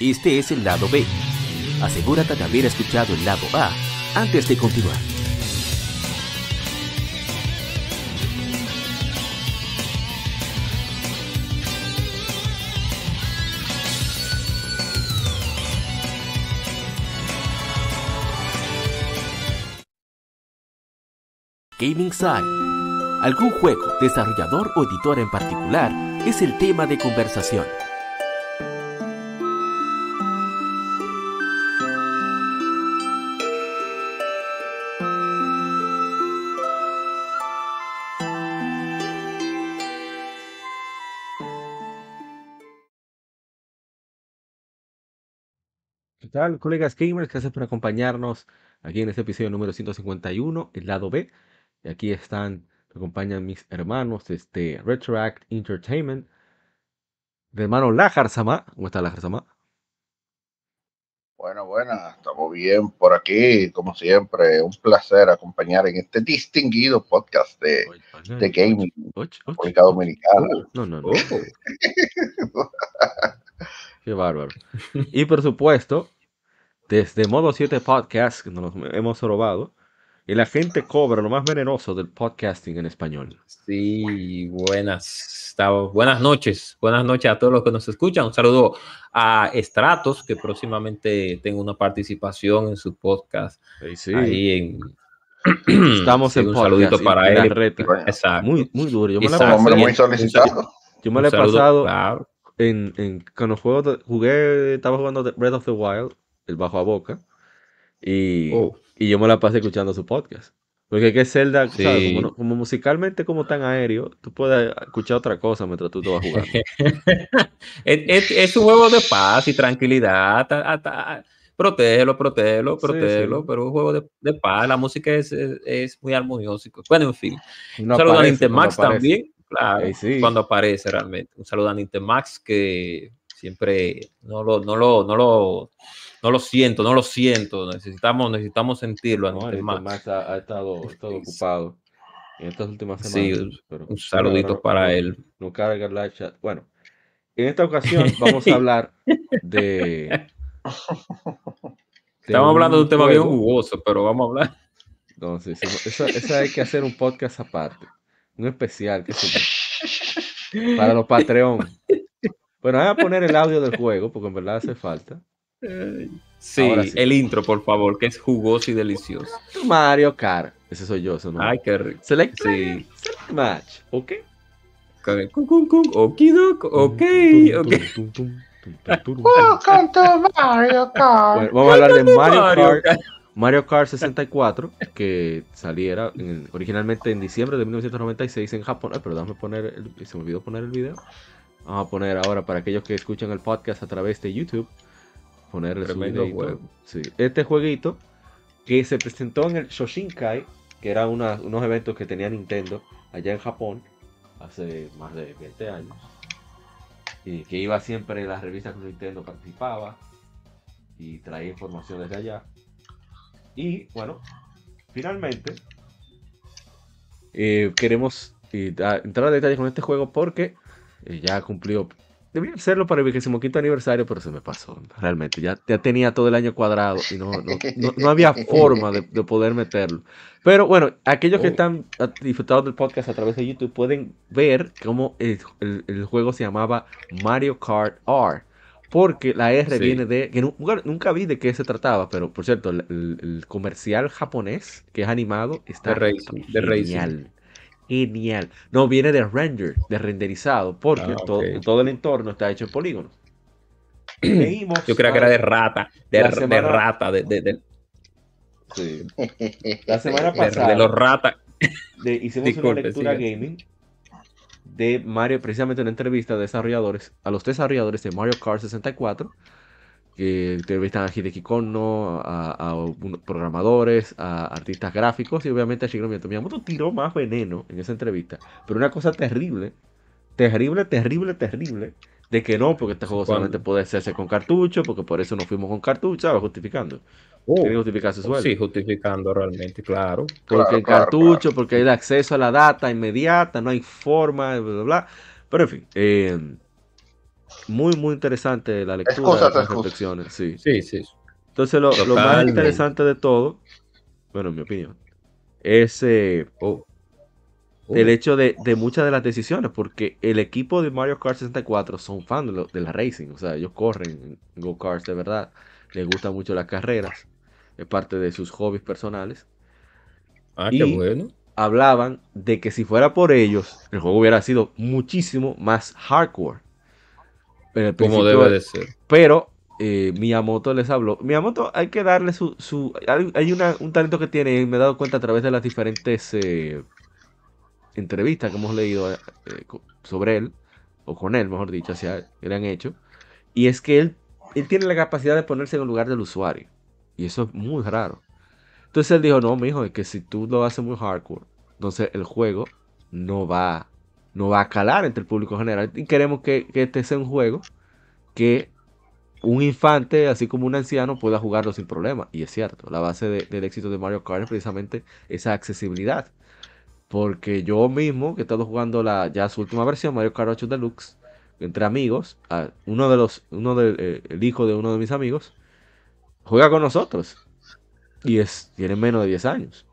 Este es el lado B. Asegúrate de haber escuchado el lado A antes de continuar. Gaming Side. Algún juego, desarrollador o editor en particular es el tema de conversación. ¿Qué tal, colegas gamers? Gracias por acompañarnos aquí en este episodio número 151, el lado B. Y aquí están, me acompañan mis hermanos, este, Retroact Entertainment, hermano Lajar Sama. ¿Cómo está Lajar Sama? Bueno, bueno, estamos bien por aquí, como siempre. Un placer acompañar en este distinguido podcast de, de gaming, och. República Dominicana. No, no, no. Oh. Qué bárbaro. Y por supuesto, desde Modo 7 Podcast, que nos hemos robado, y la gente cobra lo más venenoso del podcasting en español. Sí, buenas, buenas noches. Buenas noches a todos los que nos escuchan. Un saludo a Estratos, que próximamente tengo una participación en su podcast. Sí, sí. Ahí en. Estamos Sí, en un podcast saludito para él. reta. Exacto. Muy, muy duro. Yo me Exacto. Un hombre muy solicitado. Yo me la he saludo, pasado claro. en, en cuando juego de- jugué, estaba jugando de Breath of the Wild, el bajo a boca, y, Oh. y yo me la pasé escuchando su podcast. Porque es que Zelda, Sí. ¿sabes? Como, como musicalmente como tan aéreo, tú puedes escuchar otra cosa mientras tú te vas jugando. es, es- es un juego de paz y tranquilidad. ta- ta- ta- Protégelo, protégelo, Sí, protégelo, sí. pero es un juego de, de paz. La música es, es, muy armoniosa. Bueno, en fin. No un saludo a aparece, Nintemax cuando aparece. también, claro, sí. cuando aparece realmente. Un saludo a Nintemax que siempre no lo, no lo, no lo, no lo siento, no lo siento. Necesitamos, necesitamos sentirlo No. Max ha, ha estado, ha estado Sí. ocupado en estas últimas Sí, semanas. pero- Un pero saludito ahora para él. No carga live chat. Bueno, en esta ocasión vamos a hablar de. Estamos hablando de un tema bien jugoso, pero vamos a hablar. Sí, sí, Eso, eso hay que hacer un podcast aparte. Un especial, yo, Para los Patreon. Bueno, voy a poner el audio del juego, porque en verdad hace falta. Sí, sí. el intro, por favor, que es jugoso y delicioso. Mario Kart. Ese soy yo, eso no. Ay, qué rico. Select, Sí. select match, ¿ok? Okidok, ok, ok. Welcome to Mario Kart. Bueno, vamos a hablar de Mario Kart. Kart. Mario Kart 64, que saliera en- originalmente en diciembre de 1996 en Japón. Ay, pero déjame poner, el- se me olvidó poner el video. Vamos a poner ahora para aquellos que escuchan el podcast a través de YouTube, ponerle su Tremendo videíto. juego. Sí, Este jueguito que se presentó en el Shoshinkai, que era una- unos eventos que tenía Nintendo allá en Japón hace más de 20 años. Y que iba siempre en las revistas que Nintendo participaba y traía información desde allá. Y bueno, finalmente eh, queremos eh, entrar a detalles con este juego porque ya cumplió. Debía hacerlo para el 25 aniversario, pero se me pasó. Realmente, ya, ya tenía todo el año cuadrado y no, no, no- no había forma de, de poder meterlo. Pero bueno, aquellos que Oh. están disfrutando del podcast a través de YouTube pueden ver cómo el, el- el juego se llamaba Mario Kart R. Porque la R Sí. viene de. que nu- nunca, nunca vi de qué se trataba, pero por cierto, el, el- comercial japonés que es animado está De racing, de racing. Genial. No, viene de render, de renderizado, porque Ah, todo, el entorno está hecho en polígonos. Leímos Yo creía que era de rata, de, La de semana- rata, de, de, de- Sí. La semana pasada de los ratas. hicimos Disculpe, una lectura gaming de Mario, precisamente una entrevista de desarrolladores, a los desarrolladores de Mario Kart 64, que entrevistan a Hideki Kono, a, a programadores, a artistas gráficos y obviamente a Shigeru Miyamoto. Miyamoto tiró más veneno en esa entrevista, pero una cosa terrible, terrible, terrible, terrible, de que no, porque este juego ¿Cuándo? solamente puede hacerse con cartucho, porque por eso nos fuimos con cartucho, ¿sabes? justificando. Tiene que justificar su sueldo. Oh, Sí, justificando realmente, claro. Porque Claro, el claro, cartucho, porque hay acceso a la data inmediata, no hay forma, bla, bla, bla. Pero en fin, eh, muy, muy interesante la lectura, Excusas, las reflexiones, sí. Sí, sí. Entonces, lo, lo más interesante de todo, bueno, en mi opinión, es eh, Oh. Oh. el hecho de, de muchas de las decisiones, porque el equipo de Mario Kart 64 son fans de, lo- de la racing, o sea, ellos corren en go-karts de verdad, les gustan mucho las carreras, es parte de sus hobbies personales. Ah, y- qué bueno. Hablaban de que si fuera por ellos, el juego hubiera sido muchísimo más hardcore. Como debe de ser. pero eh, Miyamoto les habló. Miyamoto hay que darle su... su hay una- un talento que tiene, y me he dado cuenta a través de las diferentes eh, entrevistas que hemos leído eh, sobre él, o con él, mejor dicho, hacia que le han hecho. Y es que él, él tiene la capacidad de ponerse en el lugar del usuario. Y eso es muy raro. Entonces él dijo, no, mijo, es que si tú lo haces muy hardcore, entonces el juego no va, no va a calar entre el público general. Y queremos que, que este sea un juego que un infante, así como un anciano, pueda jugarlo sin problema. Y es cierto, la base de- del éxito de Mario Kart es precisamente esa accesibilidad. Porque yo mismo, que he estado jugando la, ya su última versión, Mario Kart 8 Deluxe, entre amigos, a- uno de los, uno del, eh, el hijo de uno de mis amigos, juega con nosotros. Y es, tiene menos de 10 años.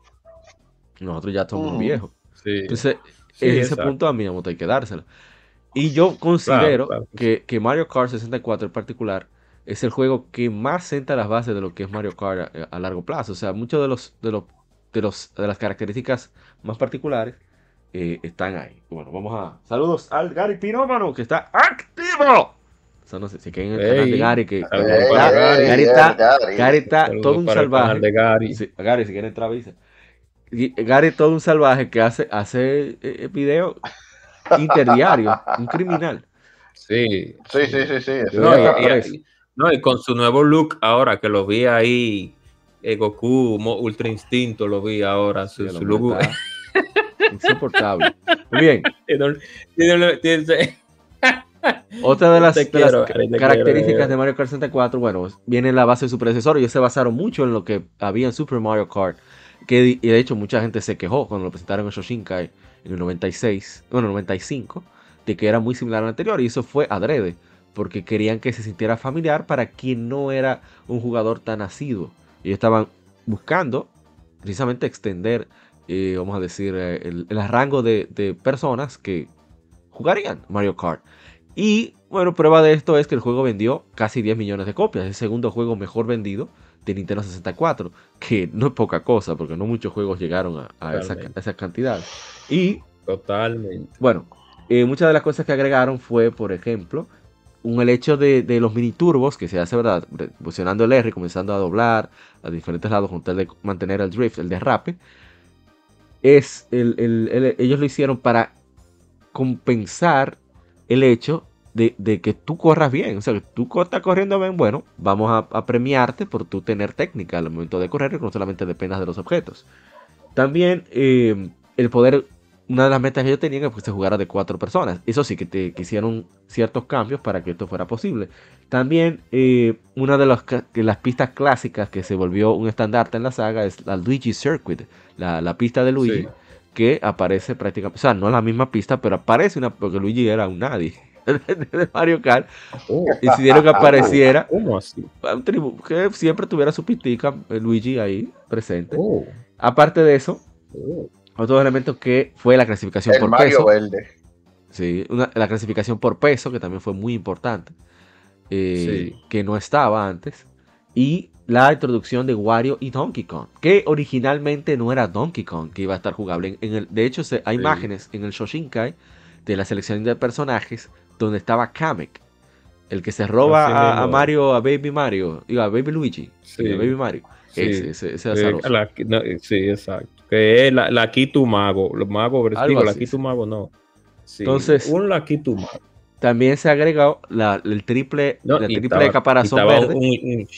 Nosotros ya somos Mm. viejos. Sí. Entonces, Sí, en ese exacto. punto a Miyamoto hay que dárselo. Y yo considero claro que que, que Mario Kart 64 en particular es el juego que más senta las bases de lo que es Mario Kart a, a largo plazo. O sea, muchos de los de los de los de las características más particulares eh, están ahí. Bueno, vamos a saludos al Gary Pinómano que está activo. O sea, no sé si que en el canal de Gary que Gary, Gary. Gary ey, está, Gary. Está todo un salvaje. Gary. Sí, Gary, si quiere entrar, avisa. Gary todo un salvaje que hace, hace eh, video interdiario, un criminal. Sí. Sí, sí, sí, No, y, está y- preso. no, y con su nuevo look ahora que lo vi ahí, eh, Goku Mo- Ultra Instinto lo vi ahora, su, Sí, look. insoportable. Muy bien, otra de las, de Gary, características quiero. de Mario Kart 64, bueno, viene en la base de su predecesor. Ellos se basaron mucho en lo que había en Super Mario Kart. Que y de hecho mucha gente se quejó cuando lo presentaron en Shoshinkai en el 96, bueno, 95, de que era muy similar al anterior. Y eso fue adrede, porque querían que se sintiera familiar para quien no era un jugador tan asiduo. Y estaban buscando precisamente extender, eh, vamos a decir, eh, el, el rango de, de personas que jugarían Mario Kart. Y bueno, prueba de esto es que el juego vendió casi 10 millones de copias. El segundo juego mejor vendido de Nintendo 64. Que no es poca cosa, porque no muchos juegos llegaron a, a esa, a esa cantidad. Y Totalmente. bueno, eh, muchas de las cosas que agregaron fue, por ejemplo, un, el hecho de, de los mini turbos que se hace, ¿verdad? Posicionando el R, comenzando a doblar a diferentes lados con tal de mantener el drift, el derrape. Es el, el- el- ellos lo hicieron para compensar el hecho de, de que tú corras bien. O sea, que tú estás corriendo bien, bueno, vamos a, a premiarte por tú tener técnica al momento de correr que no solamente dependas de los objetos. También eh, el poder, una de las metas que yo tenía era que se jugara de cuatro personas. Eso sí, que, te, que hicieron ciertos cambios para que esto fuera posible. También eh, una de, de las pistas clásicas que se volvió un estandarte en la saga es la Luigi Circuit, la, la pista de Luigi, Sí. que aparece prácticamente, o sea, no es la misma pista, pero aparece una, porque Luigi era un nadie de Mario Kart, Oh, decidieron que apareciera ¿Cómo así? un tribu- que siempre tuviera su pistica, eh, Luigi ahí presente. Oh, Aparte de eso, oh. otro elemento que fue la clasificación El por Mario peso. Verde. Sí, una- la clasificación por peso, que también fue muy importante, eh, Sí. que no estaba antes. Y la introducción de Wario y Donkey Kong, que originalmente no era Donkey Kong que iba a estar jugable. En, en el, de hecho, se- hay Sí. imágenes en el Shoshinkai de la selección de personajes donde estaba Kamek, el que se roba a. Mario, a Baby Mario, digo, a Baby Luigi, Sí. a Baby Mario. Sí. Ese, ese, ese Eh, azaroso. la- no, eh, sí, exacto. Que es la, la Kitu Mago. Los magos, digo, la Kitu. Mago no. Sí, Entonces- un la Kitu Mago. También se ha agregado la, el triple, No, la triple estaba- caparazón verde. Un, un,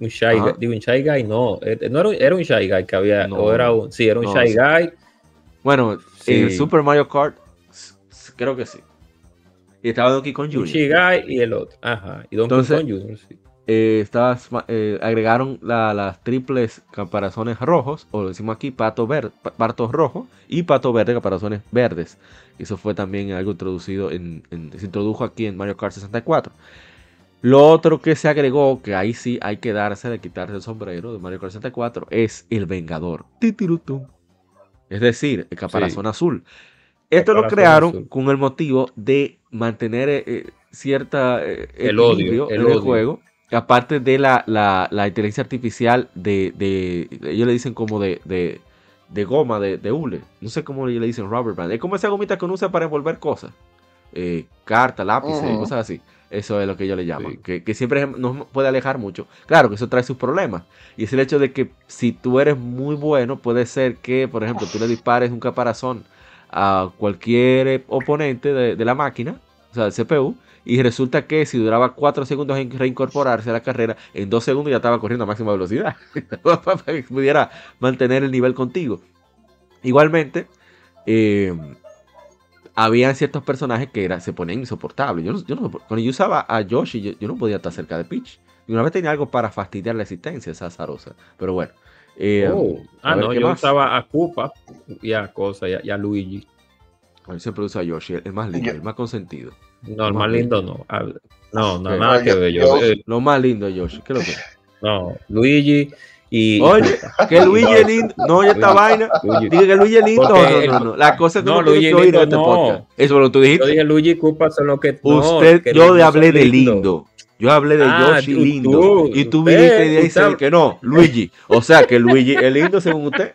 un Shy. Guy, digo, un Shy Guy, no. eh, no era, un- era un Shy Guy que había, No. o era un, sí, era un Shy. Guy. Bueno, en Super Mario Kart, creo que sí. Y estaba Donkey Kong Jr. Guy y el otro. Ajá. Y Donkey Entonces- Kong Jr., sí. eh, eh, agregaron las triples caparazones rojos, o lo decimos aquí, pato verde, pato rojo y pato verde, caparazones verdes. Eso fue también algo introducido en, se introdujo aquí en Mario Kart 64. Lo otro que se agregó, que ahí sí hay que darse de quitarse el sombrero de Mario Kart 64, es el Vengador. Es decir, el caparazón azul. Esto lo crearon con el motivo de mantener eh, cierta el odio, en el juego. Aparte de la, inteligencia artificial de, ellos le dicen como de, de, goma, de, de, hule, no sé cómo le dicen rubber band, es como esa gomita que uno usa para envolver cosas, eh, carta, lápices, cosas así, eso es lo que ellos le llaman, que, siempre nos puede alejar mucho, claro que eso trae sus problemas, y es el hecho de que si tú eres muy bueno, puede ser que, por ejemplo, tú le dispares un caparazón a cualquier oponente de, de la máquina, o sea, del CPU, y resulta que si duraba 4 segundos en reincorporarse a la carrera, en 2 segundos ya estaba corriendo a máxima velocidad, para que pudiera mantener el nivel contigo. Igualmente, eh, habían ciertos personajes que era, se ponían insoportables. Yo, yo cuando yo usaba a Yoshi, yo, no podía estar cerca de Peach. Y una vez tenía algo para fastidiar la existencia esa azarosa. Pero bueno. Eh, oh. Ah, no, yo usaba a Koopa y a Cosa y a, Luigi. Yo siempre uso a Yoshi, el más lindo, el más consentido. No, el más lindo no. No, no, nada que ver. Yo, lo más lindo, Yoshi. ¿Qué es lo que? No, Luigi y. Oye, que Luigi es lindo. No, oye, esta vaina. Diga que Luigi es lindo. No, no, no. La cosa es que no, Luigi que oír este podcast. Eso lo tú dijiste. Yo dije Luigi y Koopa son lo que. Usted, yo le hablé de lindo. Yo hablé de ah, Yoshi lindo. y tú viniste y dices que no, Luigi. O sea, que Luigi es lindo según usted.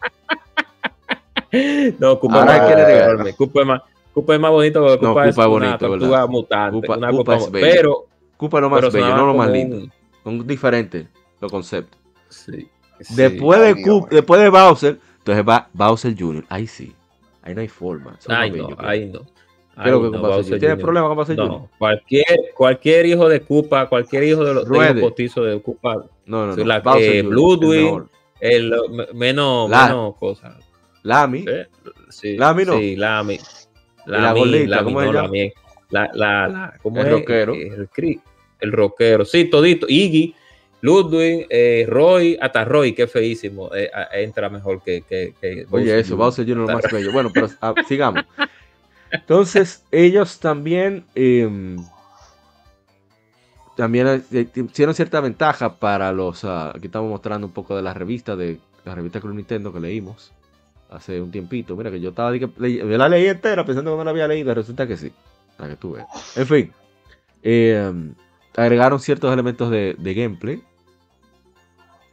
No, Koopa Ahora es que Koopa es más. Koopa es más bonito porque Koopa, no, es, bonito, una tortuga mutante. Koopa, una Koopa, es bello. Pero, Koopa no más bello, no lo más lindo. Son diferentes los conceptos. Sí, después, de Koopa, después de Bowser, entonces va Bowser Jr. Ahí sí. Ahí no hay forma. Ahí no, ahí no. Creo que no, Bowser ¿Tienes problemas con Bowser no, Cualquier, cualquier hijo de Koopa, cualquier hijo de los, de postizos de Koopa. No, no, no. La, eh, Bloodwing, el, menos, menos cosas. Lamy. Sí, Lamy no. Sí, Lamy. La, la ¿cómo es La, la, la, ¿cómo el rockero. El, el, rockero. Sí, todito. Iggy, Ludwig, eh, Roy, hasta Roy, que feísimo. Eh, entra mejor que. que, que Oye, eso, Bowser Jr. lo más bello. Bueno, pero ah, sigamos. Entonces, ellos también. Eh, también hicieron cierta ventaja para los. Uh, aquí estamos mostrando un poco de la revista de la revista Club Nintendo que leímos hace un tiempito. Mira que yo estaba yo la leí entera pensando que no la había leído, resulta que sí. La que tuve. En fin, eh, agregaron ciertos elementos de, gameplay.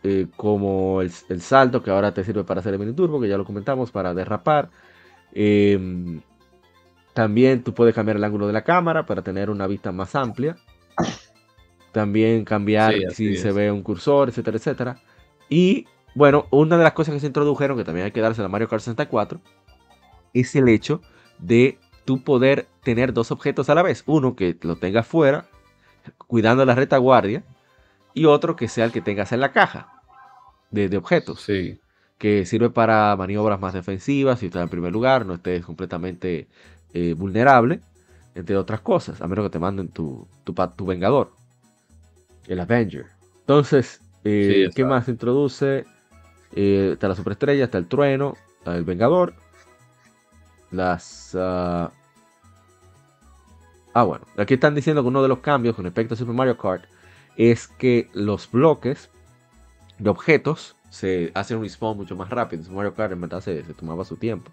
Eh, como el, salto que ahora te sirve para hacer el mini turbo, que ya lo comentamos, para derrapar. Eh, también tú puedes cambiar el ángulo de la cámara para tener una vista más amplia. También cambiar si se ve un cursor, etcétera, etcétera. Y bueno, una de las cosas que se introdujeron, que también hay que darse a Mario Kart 64, es el hecho de tú poder tener dos objetos a la vez. Uno que lo tengas fuera, cuidando la retaguardia, y otro que sea el que tengas en la caja de, objetos. Sí. Que sirve para maniobras más defensivas, si estás en primer lugar, no estés completamente eh, vulnerable, entre otras cosas, a menos que te manden tu, tu, tu Vengador, el Avenger. Entonces, eh, ¿qué más se introduce? Eh, está la superestrella, está el trueno, está el vengador. Las. ah, ah bueno, aquí están diciendo que uno de los cambios con respecto a Super Mario Kart es que los bloques de objetos se hacen un respawn mucho más rápido. En Super Mario Kart en verdad se, tomaba su tiempo.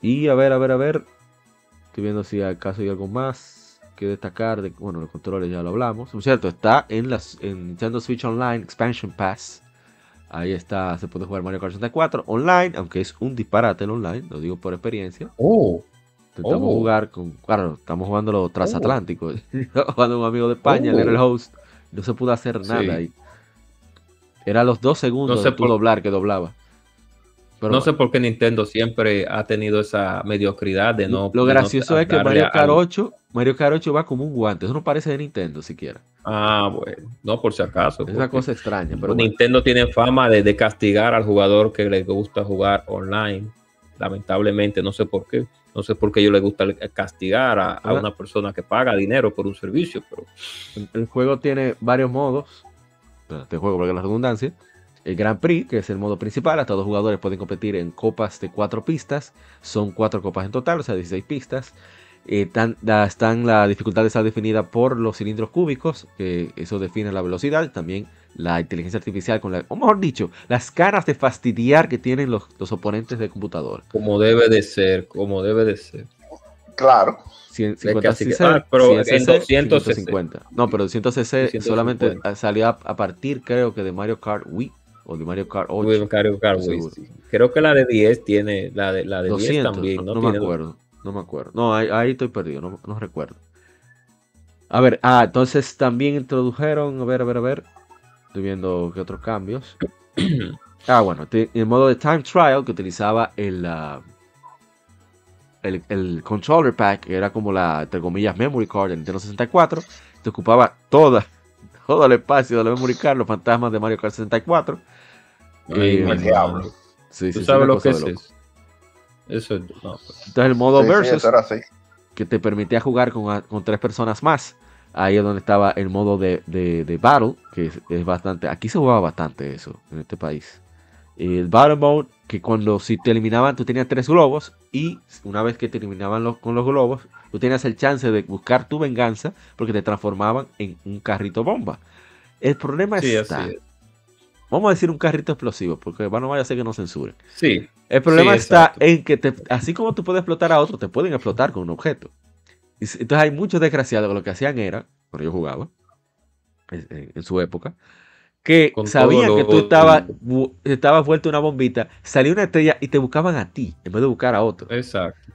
Y a ver, a ver, a ver. Estoy viendo si acaso hay algo más que destacar. De, bueno, los controles ya lo hablamos. Por cierto, está en, las, en Nintendo Switch Online Expansion Pass Ahí está, se puede jugar Mario Kart 64 online, aunque es un disparate el online, lo digo por experiencia. Oh. Intentamos oh. jugar con, claro, estamos jugando los transatlánticos. Oh. jugando un amigo de España, él era el oh. host, no se pudo hacer nada ahí. Era los dos segundos de doblar que doblaba. No sé por qué Nintendo siempre ha tenido esa mediocridad de no. Lo gracioso es que Mario Kart 8, Mario Kart 8 va como un guante. Eso no parece de Nintendo siquiera. Ah, bueno, no por si acaso. Es una cosa extraña. Pero Nintendo tiene fama de, de, castigar al jugador que le gusta jugar online. Lamentablemente, no sé por qué. No sé por qué ellos les gusta castigar a, a una persona que paga dinero por un servicio, pero... El juego tiene varios modos. Este juego, porque la redundancia. El Grand Prix, que es el modo principal, hasta dos jugadores pueden competir en copas de cuatro pistas. Son cuatro copas en total, o sea, 16 pistas. Eh, están, la dificultad está definida por los cilindros cúbicos, que eso define la velocidad. También la inteligencia artificial, con la, o mejor dicho, las caras de fastidiar que tienen los, los oponentes de computador. Como debe de ser, como debe de ser. Claro. 150 cc, ah, pero en 250. No, pero 200 cc solamente salió a, partir, creo que de Mario Kart Wii o de Mario Kart 8. Mario Kart Creo que la de 10 tiene, la de, la de 10 también. No, me acuerdo, no me acuerdo. No, ahí, estoy perdido, no, no recuerdo. A ver, ah, entonces también introdujeron, a ver, a ver, a ver, Estoy viendo qué otros cambios. ah, bueno, el modo de Time Trial que utilizaba el, ah, el, el, controller pack, que era como la, entre comillas, memory card de Nintendo 64, te ocupaba toda, todo el espacio de la memory card, los fantasmas de Mario Kart 64. El diablo. Sí, ¿Tú sabes lo que es eso? Eso pues. Entonces el modo versus, que te permitía jugar con, con tres personas más. Ahí es donde estaba el modo de, de, Battle, que es, bastante. Aquí se jugaba bastante eso en este país. El Battle Mode, que cuando si te eliminaban, tú tenías tres globos. Y una vez que te eliminaban los, con los globos, tú tenías el chance de buscar tu venganza porque te transformaban en un carrito bomba. El problema es está. Vamos a decir un carrito explosivo, porque no vaya a ser que nos censuren. Sí. El problema está en que así como tú puedes explotar a otro, te pueden explotar con un objeto. Entonces hay muchos desgraciados que lo que hacían era, cuando yo jugaba, en, su época, que sabían que tú estabas estaba vuelto una bombita, salía una estrella y te buscaban a ti, en vez de buscar a otro. Exacto.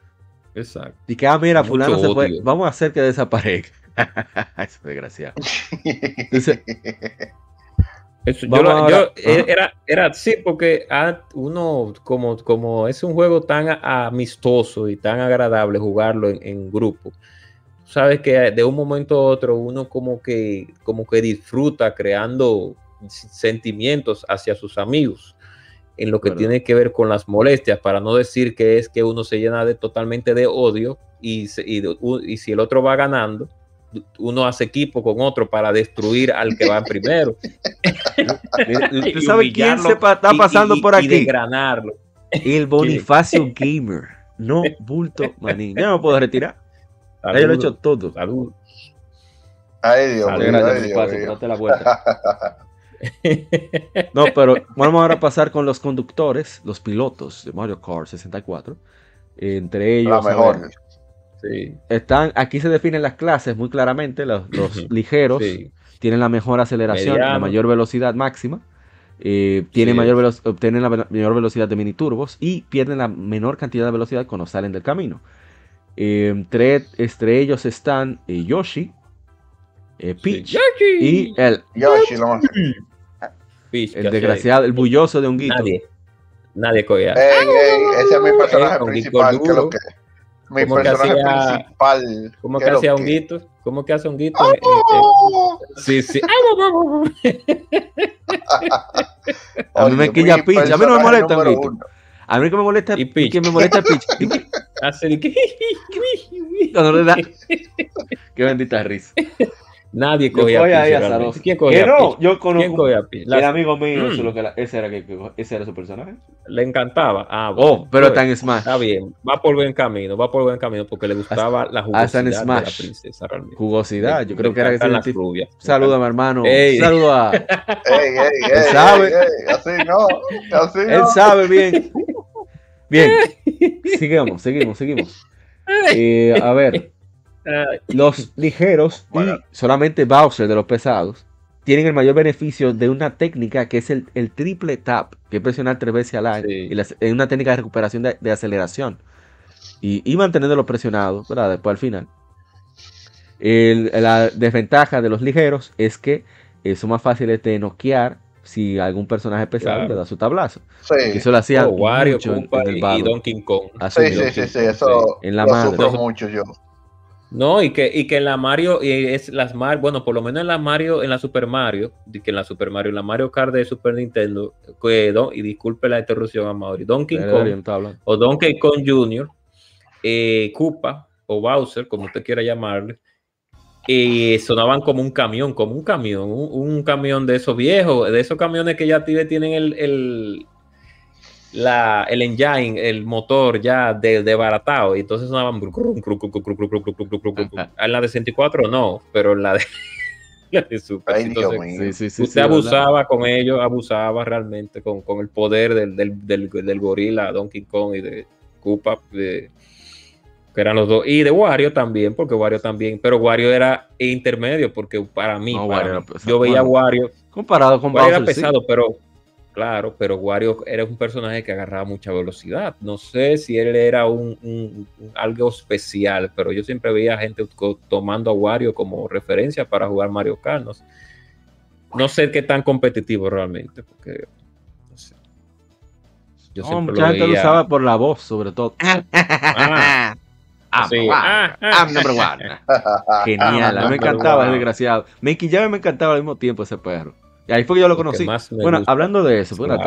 Exacto. Y que, ah, mira, fulano se fue, vamos a hacer que desaparezca. Eso es desgraciado. Entonces, yo, eh, era, era así porque uno, como, como es un juego tan amistoso y tan agradable jugarlo en, grupo, sabes que de un momento a otro uno como que, como que disfruta creando sentimientos hacia sus amigos en lo que tiene que ver con las molestias, para no decir que es que uno se llena de totalmente de odio y, y si el otro va ganando, uno hace equipo con otro para destruir al que va primero. ¿Tú sabes quién se está pasando por aquí? Y El Bonifacio Gamer. No, bulto, manín. Ya no puedo retirar. Ya lo he hecho todo. Salud. Ay, Dios mío. la vuelta. No, pero vamos ahora a pasar con los conductores, los pilotos de Mario Kart 64. Entre ellos. La mejor. Están, aquí se definen las clases muy claramente. Los, ligeros tienen la mejor aceleración, la mayor velocidad máxima. Eh, tienen mayor obtienen la mayor velocidad de mini turbos y pierden la menor cantidad de velocidad cuando salen del camino. Eh, entre, ellos están eh, Yoshi, Peach y el Yoshi, el desgraciado, el bulloso de Honguito. Nadie, nadie cogía. ese es mi personaje principal. Que lo que, mi ¿Cómo personaje que hacía, principal. ¿Cómo que hacía honguitos? ¿Cómo que hace honguitos? Eh, eh, sí, sí. a mí me quilla Peach. A mí no me molesta honguito. A mí que me molesta y Peach. que me molesta Peach. Hace el que... Cuando le da... Qué bendita risa. Nadie cogía a Peach. ¿Quién cogía no, yo conozco. El amigo mío, eso lo que ese, era que, ese era su personaje. Le encantaba. Ah, oh, pero está en Smash. Está bien. Va por buen camino, va por buen camino porque le gustaba la jugosidad de la princesa realmente. Jugosidad, yo creo que era que se la rubia. Saluda, mi hermano. Saluda. Ey, ey, Él sabe. así no, así no. Él sabe bien. Bien. Sigamos, seguimos, seguimos. Eh, a ver. Los ligeros y solamente Bowser de los pesados tienen el mayor beneficio de una técnica que es el, triple tap, que es presionar tres veces al año. Y es una técnica de recuperación de, aceleración. Y, y manteniéndolo presionado, ¿verdad? Después al final. la desventaja de los ligeros es que eh, son más fáciles de noquear si algún personaje pesado le da su tablazo. eso lo hacía oh, mucho en, el y Donkey Kong. sí, sí, sí, sí, eso en la madre. mucho yo. No, y que, y que en la Mario, y es las Mario, bueno, por lo menos en la Mario, en la Super Mario, que en la Super Mario, en la Mario Kart de Super Nintendo, que, y disculpe la interrupción a Mauri, Donkey Kong o Donkey Kong Jr., eh, Koopa o Bowser, como usted quiera llamarle, y sonaban como un camión, como un camión, un, camión de esos viejos, de esos camiones que ya tienen el, el, la, el engine, el motor ya de, de baratado, y entonces sonaban en la de 64 no, pero en la de, la de Super. usted abusaba con ellos, abusaba realmente con, con el poder del, del, del, del, gorila Donkey Kong y de Koopa, de, que eran los dos. Y de Wario también, porque Wario también, pero Wario era intermedio, porque para mí, yo veía Wario. Comparado con Wario era pesado, pero claro, pero Wario era un personaje que agarraba mucha velocidad. No sé si él era un, algo especial, pero yo siempre veía gente tomando a Wario como referencia para jugar Mario Kart. No sé, qué tan competitivo realmente, porque no sé. Yo siempre lo, veía... lo usaba por la voz, sobre todo. Ah. I'm, number one. Genial, me encantaba, desgraciado. Me me encantaba al mismo tiempo ese perro. Y ahí fue que yo lo conocí. Bueno, hablando de eso, bueno,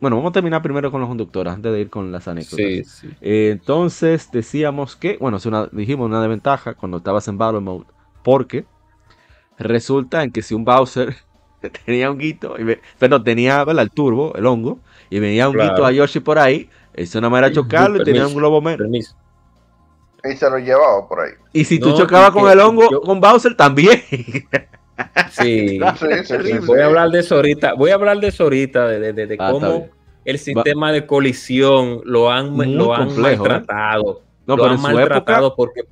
vamos a terminar primero con los conductores antes de ir con las anécdotas. Eh, entonces decíamos que, bueno, dijimos una desventaja cuando estabas en Battle Mode, porque resulta en que si un Bowser tenía un guito, pero tenía el turbo, el hongo, y venía un guito a Yoshi por ahí, eso nada más era chocarlo y tenía un globo menos. Y se lo llevaba por ahí. Y si tú chocabas con el hongo, con Bowser también. Sí, voy a hablar de eso ahorita. Voy a hablar de eso ahorita, de, ah, cómo el sistema de colisión lo han, lo han ¿eh? maltratado. No, lo pero han maltratado porque.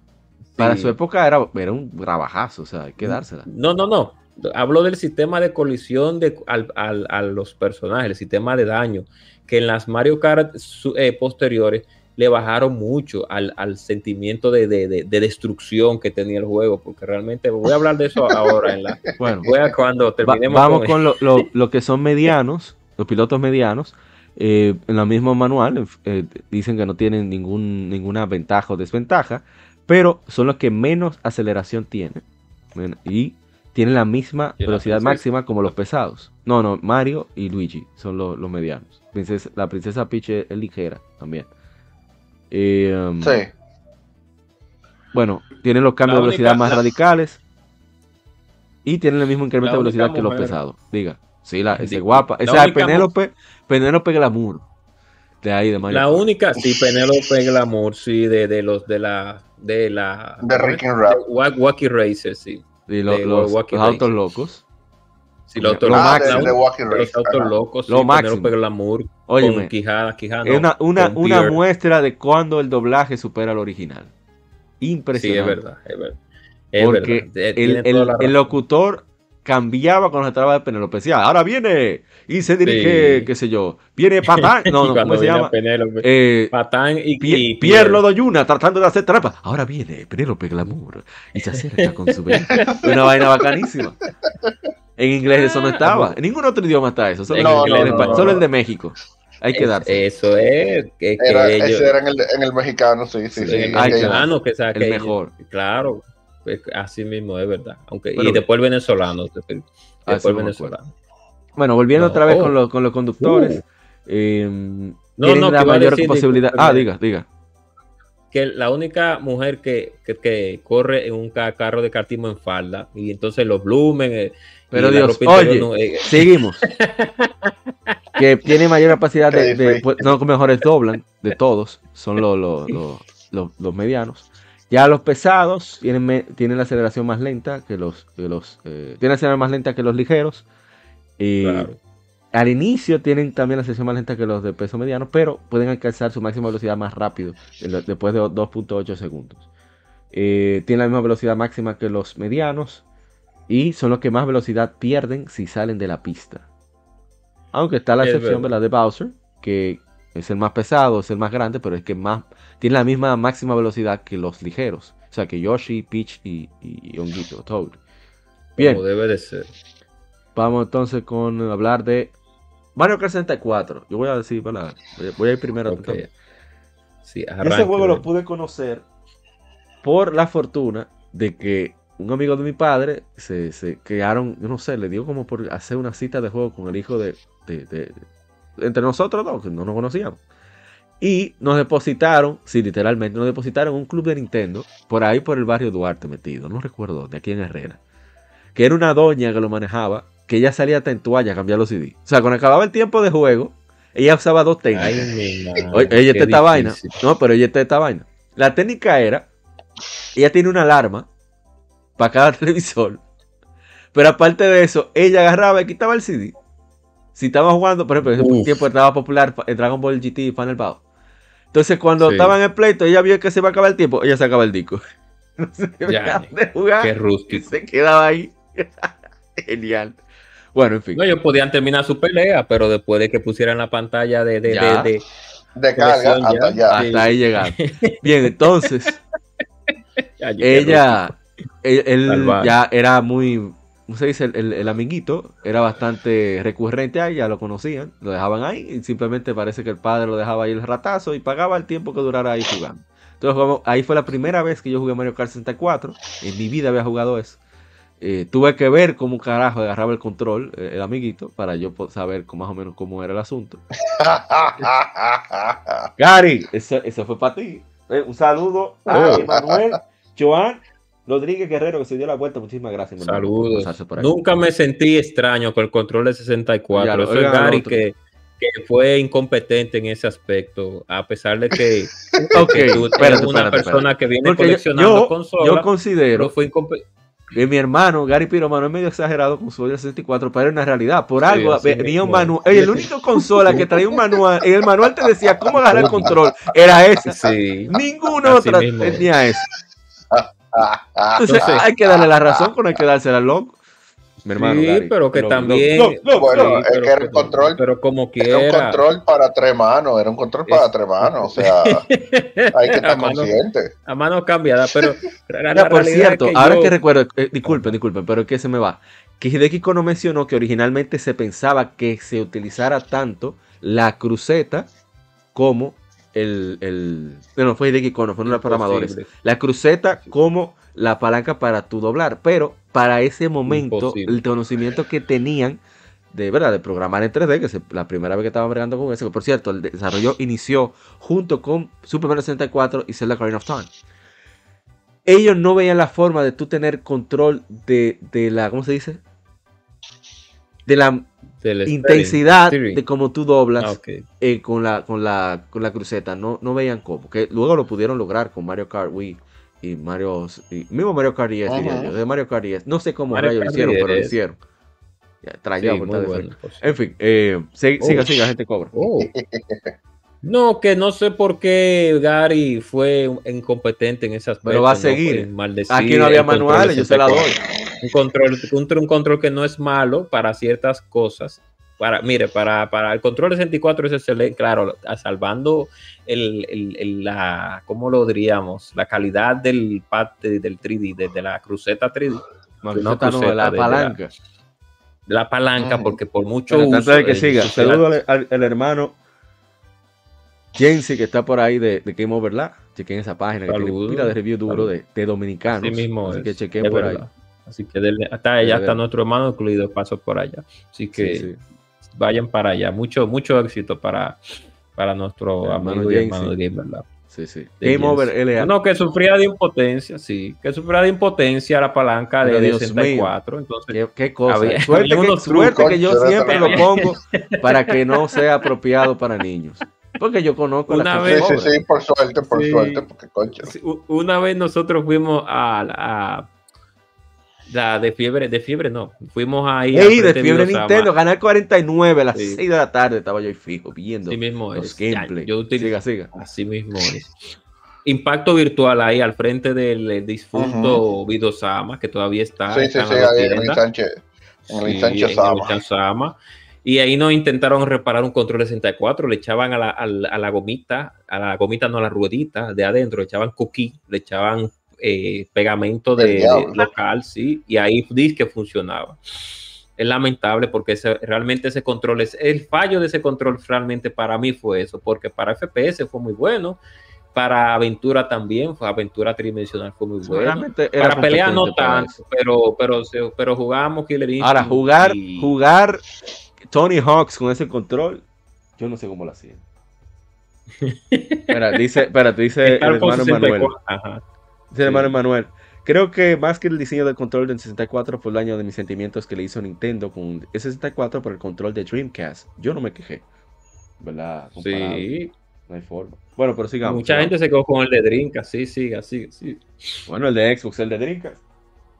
Para su época era, era un trabajazo, o sea, hay que dársela. No, no, no. Hablo del sistema de colisión de, a los personajes, el sistema de daño, que en las Mario Kart eh, posteriores le bajaron mucho al, sentimiento de, destrucción que tenía el juego, porque realmente voy a hablar de eso ahora en la bueno, cuando terminemos. vamos con, lo, que son medianos, los pilotos medianos. Eh, en el mismo manual eh, dicen que no tienen ningún, ninguna ventaja o desventaja, pero son los que menos aceleración tienen y tienen la misma velocidad máxima como los pesados. No, no, Mario y Luigi son los, medianos. la princesa Peach es ligera también. Um, sí. Bueno, tienen los cambios de velocidad más radicales. Y tienen el mismo incremento de velocidad que los pesados. Diga. Sí, la, ese guapa. Esa es Penélope, Penélope Glamour. De ahí, de La única, sí, Penélope Glamour, sí, de, de los de la. De la. De Ricky Rap. Wacky Racer, sí. Y los, autos locos. Los autos, ah, los autos locos. Lo sí, máximo. Penélope Glamour. Oye, Quijada, Quijada, es una, una, una muestra de cuando el doblaje supera al original. Impresionante. Sí, es verdad, es verdad. Porque El, el, el, locutor cambiaba cuando se trataba de Penélope. Decía, ahora viene y se dirige, qué sé yo, viene Patán. No, no, ¿cómo se llama? Eh, Patán y, y Pierre Doyuna tratando de hacer trampa. Ahora viene Penélope Glamour y se acerca con su Una vaina bacanísima. En inglés eso no estaba. En ningún otro idioma está eso. Solo, solo el de México. Hay que darse. Eso es. Que, era, ese era en el, en el, mexicano, sí, sí. sí, mexicano, que, sea, el mejor. Claro, pues, así mismo es verdad. Aunque, y después el venezolano. Después, el venezolano. Bueno, volviendo otra vez con, los, con los conductores. Uh. Eh, no, no, la mayor posibilidad. ah, diga, diga. Que la única mujer que, que, que, corre en un carro de cartismo en falda y entonces los blumen. Eh, Pero Dios, oye, eh, seguimos. que tiene mayor capacidad de, pues, no los mejores doblan de todos, son los, los, medianos. Ya los pesados tienen, tienen la aceleración más lenta que los, los eh, tienen aceleración más lenta que los ligeros. Y al inicio tienen también la aceleración más lenta que los de peso mediano, pero pueden alcanzar su máxima velocidad más rápido después de 2.8 segundos. Eh, tienen la misma velocidad máxima que los medianos y son los que más velocidad pierden si salen de la pista. Aunque está la excepción de la de Bowser, que es el más pesado, es el más grande, pero es que más tiene la misma máxima velocidad que los ligeros. O sea, que Yoshi, Peach y, y Honguito, Toad. Bien. Como debe de ser. Vamos entonces con hablar de Mario Kart 64. Yo voy a decir, voy a ir primero. Okay. Sí, Ese juego lo pude conocer por la fortuna de que un amigo de mi padre se, se quedaron, yo no sé, le dio como por hacer una cita de juego con el hijo de, entre nosotros dos, que no nos conocíamos. Y nos depositaron, sí, literalmente, nos depositaron un club de Nintendo por ahí por el barrio Duarte metido, no recuerdo, de aquí en Herrera. Que era una doña que lo manejaba, que ella salía hasta en toalla a cambiar los CD. O sea, cuando acababa el tiempo de juego, ella usaba dos técnicas. Oye, ella está esta vaina. No, pero ella está esta vaina. La técnica era, ella tiene una alarma para cada televisor. Pero aparte de eso, ella agarraba y quitaba el CD. Si estaba jugando, por ejemplo, en ese tiempo estaba popular el Dragon Ball GT y Final Bout. Entonces, cuando estaba en el pleito, ella vio que se iba a acabar el tiempo, ella sacaba el disco. No se de jugar. Qué rústico. Se quedaba ahí. Genial. Bueno, en fin. No, ellos podían terminar su pelea, pero después de que pusieran la pantalla de, de, de, de, carga, hasta, ya. hasta ahí llegaron. Bien, entonces, ella, él, ya era muy, ¿cómo se dice? El, el, amiguito era bastante recurrente ahí, ya lo conocían, lo dejaban ahí y simplemente parece que el padre lo dejaba ahí el ratazo y pagaba el tiempo que durara ahí jugando. Entonces ahí fue la primera vez que yo jugué Mario Kart 64, en mi vida había jugado eso. Eh, tuve que ver cómo carajo agarraba el control eh, el amiguito para yo saber más o menos cómo era el asunto. Gary, eso, fue para ti. Eh, un saludo a Manuel Joan Rodríguez Guerrero que se dio la vuelta. Muchísimas gracias. Saludos. Nunca me sentí extraño con el control de 64. Eso es Gary que, fue incompetente en ese aspecto, a pesar de que, tú eres una persona que viene coleccionando consolas. Yo considero. Fue incompetente que mi hermano, Gary Piromano, es medio exagerado con su 64, pero era una realidad. Por algo venía un manual. el único consola que traía un manual, y el manual te decía cómo agarrar el control, era ese. Sí. Ninguna otra tenía eso. Entonces, hay que darle la razón, pero hay que dársela al loco sí, pero que también. bueno, es que era un control. Pero como quiera. Era un control para tres manos, era un control para tres manos. O sea, hay que estar consciente. A mano cambiada, pero. por cierto, ahora que recuerdo, eh, disculpen, disculpen, pero es que se me va. Que Hideki Kono mencionó que originalmente se pensaba que se utilizara tanto la cruceta como el. el no, fue Hideki Kono, fueron los programadores. La cruceta como la palanca para tu doblar, pero para ese momento el conocimiento que tenían de verdad de programar en 3D, que es la primera vez que estaban bregando con eso, por cierto, el desarrollo inició junto con Super Mario 64 y Zelda Ocarina of Time. Ellos no veían la forma de tú tener control de, la, ¿cómo se dice? De la intensidad de cómo tú doblas ah, eh, con, la, con, la, con la cruceta. No, no veían cómo. Que luego lo pudieron lograr con Mario Kart Wii y Mario, y mismo Mario Kart 10, de Mario Kart 10. No sé cómo lo hicieron, pero lo hicieron. En fin, eh, siga, oh. siga, gente cobra. Oh. No, que no sé por qué Gary fue incompetente en esas Pero va a seguir. Aquí no había manuales, yo se la doy. Un control, un, control que no es malo para ciertas cosas. Para, mire, para, para el control de 64 es excelente, claro, salvando el, la, ¿cómo lo diríamos? La calidad del pad del 3D, de, la cruceta 3D. No, cruceta, la palanca. De la, palanca, porque por mucho uso, de que siga, saludo al, hermano Jensi que está por ahí de, Game Over La. Chequen esa página que tiene pila de review duro de, de, dominicanos. Así mismo así que chequen por ahí. Así que hasta allá está nuestro hermano incluido, paso por allá. Así que vayan para allá. Mucho, mucho éxito para, para nuestro amigo y hermano de Game ¿verdad? Sí, sí. Game Over LA. No, que sufría de impotencia, sí. Que sufría de impotencia la palanca de, 64. Entonces, qué, cosa. suerte, que, yo siempre lo pongo para que no sea apropiado para niños. Porque yo conozco una vez. Sí, sí, por suerte, por suerte, porque Una vez nosotros fuimos a la de fiebre, de fiebre no. Fuimos ahí. Ey, de fiebre Nintendo, ganar 49 a las 6 de la tarde. Estaba yo ahí fijo viendo así mismo los es. gameplay. yo siga, siga. Así mismo es. Impacto virtual ahí al frente del difunto uh -huh. que todavía está. Sí, sí, sí, ahí en el Sánchez. En el Sánchez Sama. Y ahí nos intentaron reparar un control de 64, le echaban a la, a la, gomita, a la gomita no a la ruedita de adentro, le echaban cookie, le echaban eh, pegamento de, local, sí, y ahí dice que funcionaba. Es lamentable porque ese, realmente ese control es el fallo de ese control realmente para mí fue eso, porque para FPS fue muy bueno, para aventura también, fue aventura tridimensional fue muy bueno. Para pelear no tanto, pero pero pero jugábamos Killer Instinct. Ahora jugar jugar Tony Hawks con ese control, yo no sé cómo lo hacían. Espera, dice, espera, dice el hermano Manuel. Dice el hermano Manuel. Creo que más que el diseño del control del 64 fue el año de mis sentimientos que le hizo Nintendo con el 64 por el control de Dreamcast. Yo no me quejé. ¿Verdad? Sí. No hay forma. Bueno, pero sigamos. Mucha gente se quedó con el de Dreamcast. Sí, siga, siga, sí. Bueno, el de Xbox, el de Dreamcast.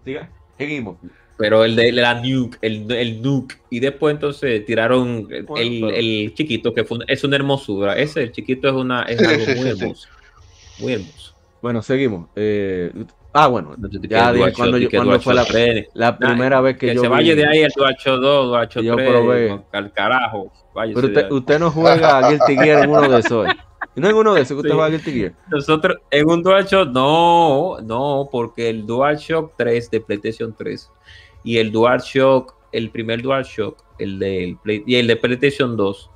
Siga, seguimos. Pero el de la Nuke, el, el Nuke. Y después entonces tiraron el, chiquito, que fue, es una hermosura. Ese, el chiquito, es, una, es algo muy hermoso. Muy hermoso. Bueno, seguimos. Eh, ah, bueno, ya dije cuando, yo, cuando fue la, la primera vez que, que yo. se vaya de ahí el Duacho 2, Duacho 3, al carajo. Pero usted, usted, no juega a Guilty Gear en uno de esos. No en uno de esos que usted juega a Guilty Gear. Nosotros, en un DualShock, no, no, porque el DualShock 3 de PlayStation 3 y el DualShock, el primer DualShock, el de, Play, y el de PlayStation 2,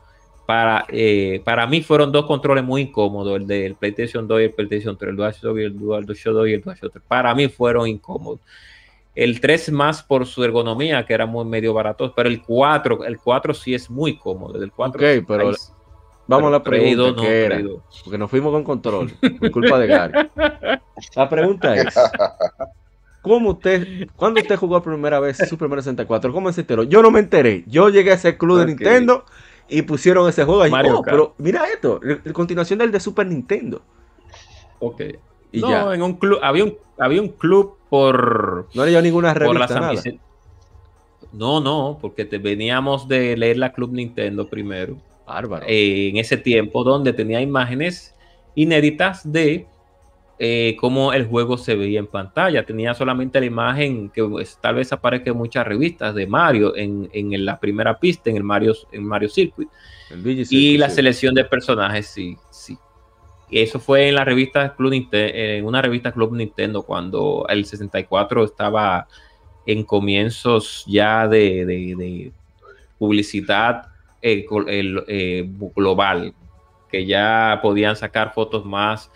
para, eh, para mí fueron dos controles muy incómodos, el del PlayStation 2 y el PlayStation 3, el DualShock y el DualShock 2 y el DualShock 3. Para mí fueron incómodos. El 3 más por su ergonomía, que era muy medio barato, pero el 4, el 4 sí es muy cómodo. El 4 ok, pero vamos a la pregunta que era, porque nos fuimos con control, por culpa de Gary. La pregunta es, ¿Cómo usted, cuando usted jugó por primera vez Super Mario 64? ¿Cómo se enteró? Yo no me enteré. Yo llegué a ese club de Nintendo y pusieron ese juego ahí. Oh, pero mira esto, la continuación del de Super Nintendo. Ok. Y no, en un club, había un, había un club por. No había ninguna revista. Nada. No, no, porque te veníamos de leer la Club Nintendo primero. Bárbaro. Eh, en ese tiempo, donde tenía imágenes inéditas de eh, cómo el juego se veía en pantalla. Tenía solamente la imagen que pues, tal vez aparezca en muchas revistas de Mario en, en la primera pista, en el Mario, en Mario Circuit. y la selección de personajes, sí, sí. Eso fue en la revista Club Nintendo, en una revista Club Nintendo cuando el 64 estaba en comienzos ya de, publicidad eh, eh, global, que ya podían sacar fotos más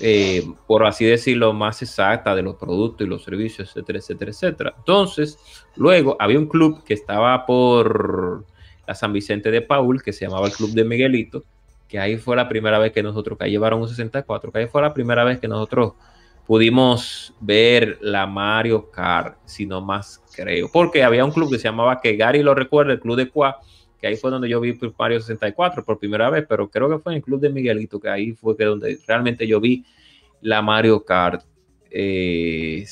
eh, por así decirlo, más exacta de los productos y los servicios, etcétera, etcétera, etcétera. Entonces, luego había un club que estaba por la San Vicente de Paul, que se llamaba el Club de Miguelito, que ahí fue la primera vez que nosotros, que ahí llevaron un 64, que ahí fue la primera vez que nosotros pudimos ver la Mario Kart, si no más creo, porque había un club que se llamaba, que Gary lo recuerda, el Club de Cuá, que ahí fue donde yo vi Mario 64 por primera vez, pero creo que fue en el Club de Miguelito, que ahí fue que donde realmente yo vi la Mario Kart eh,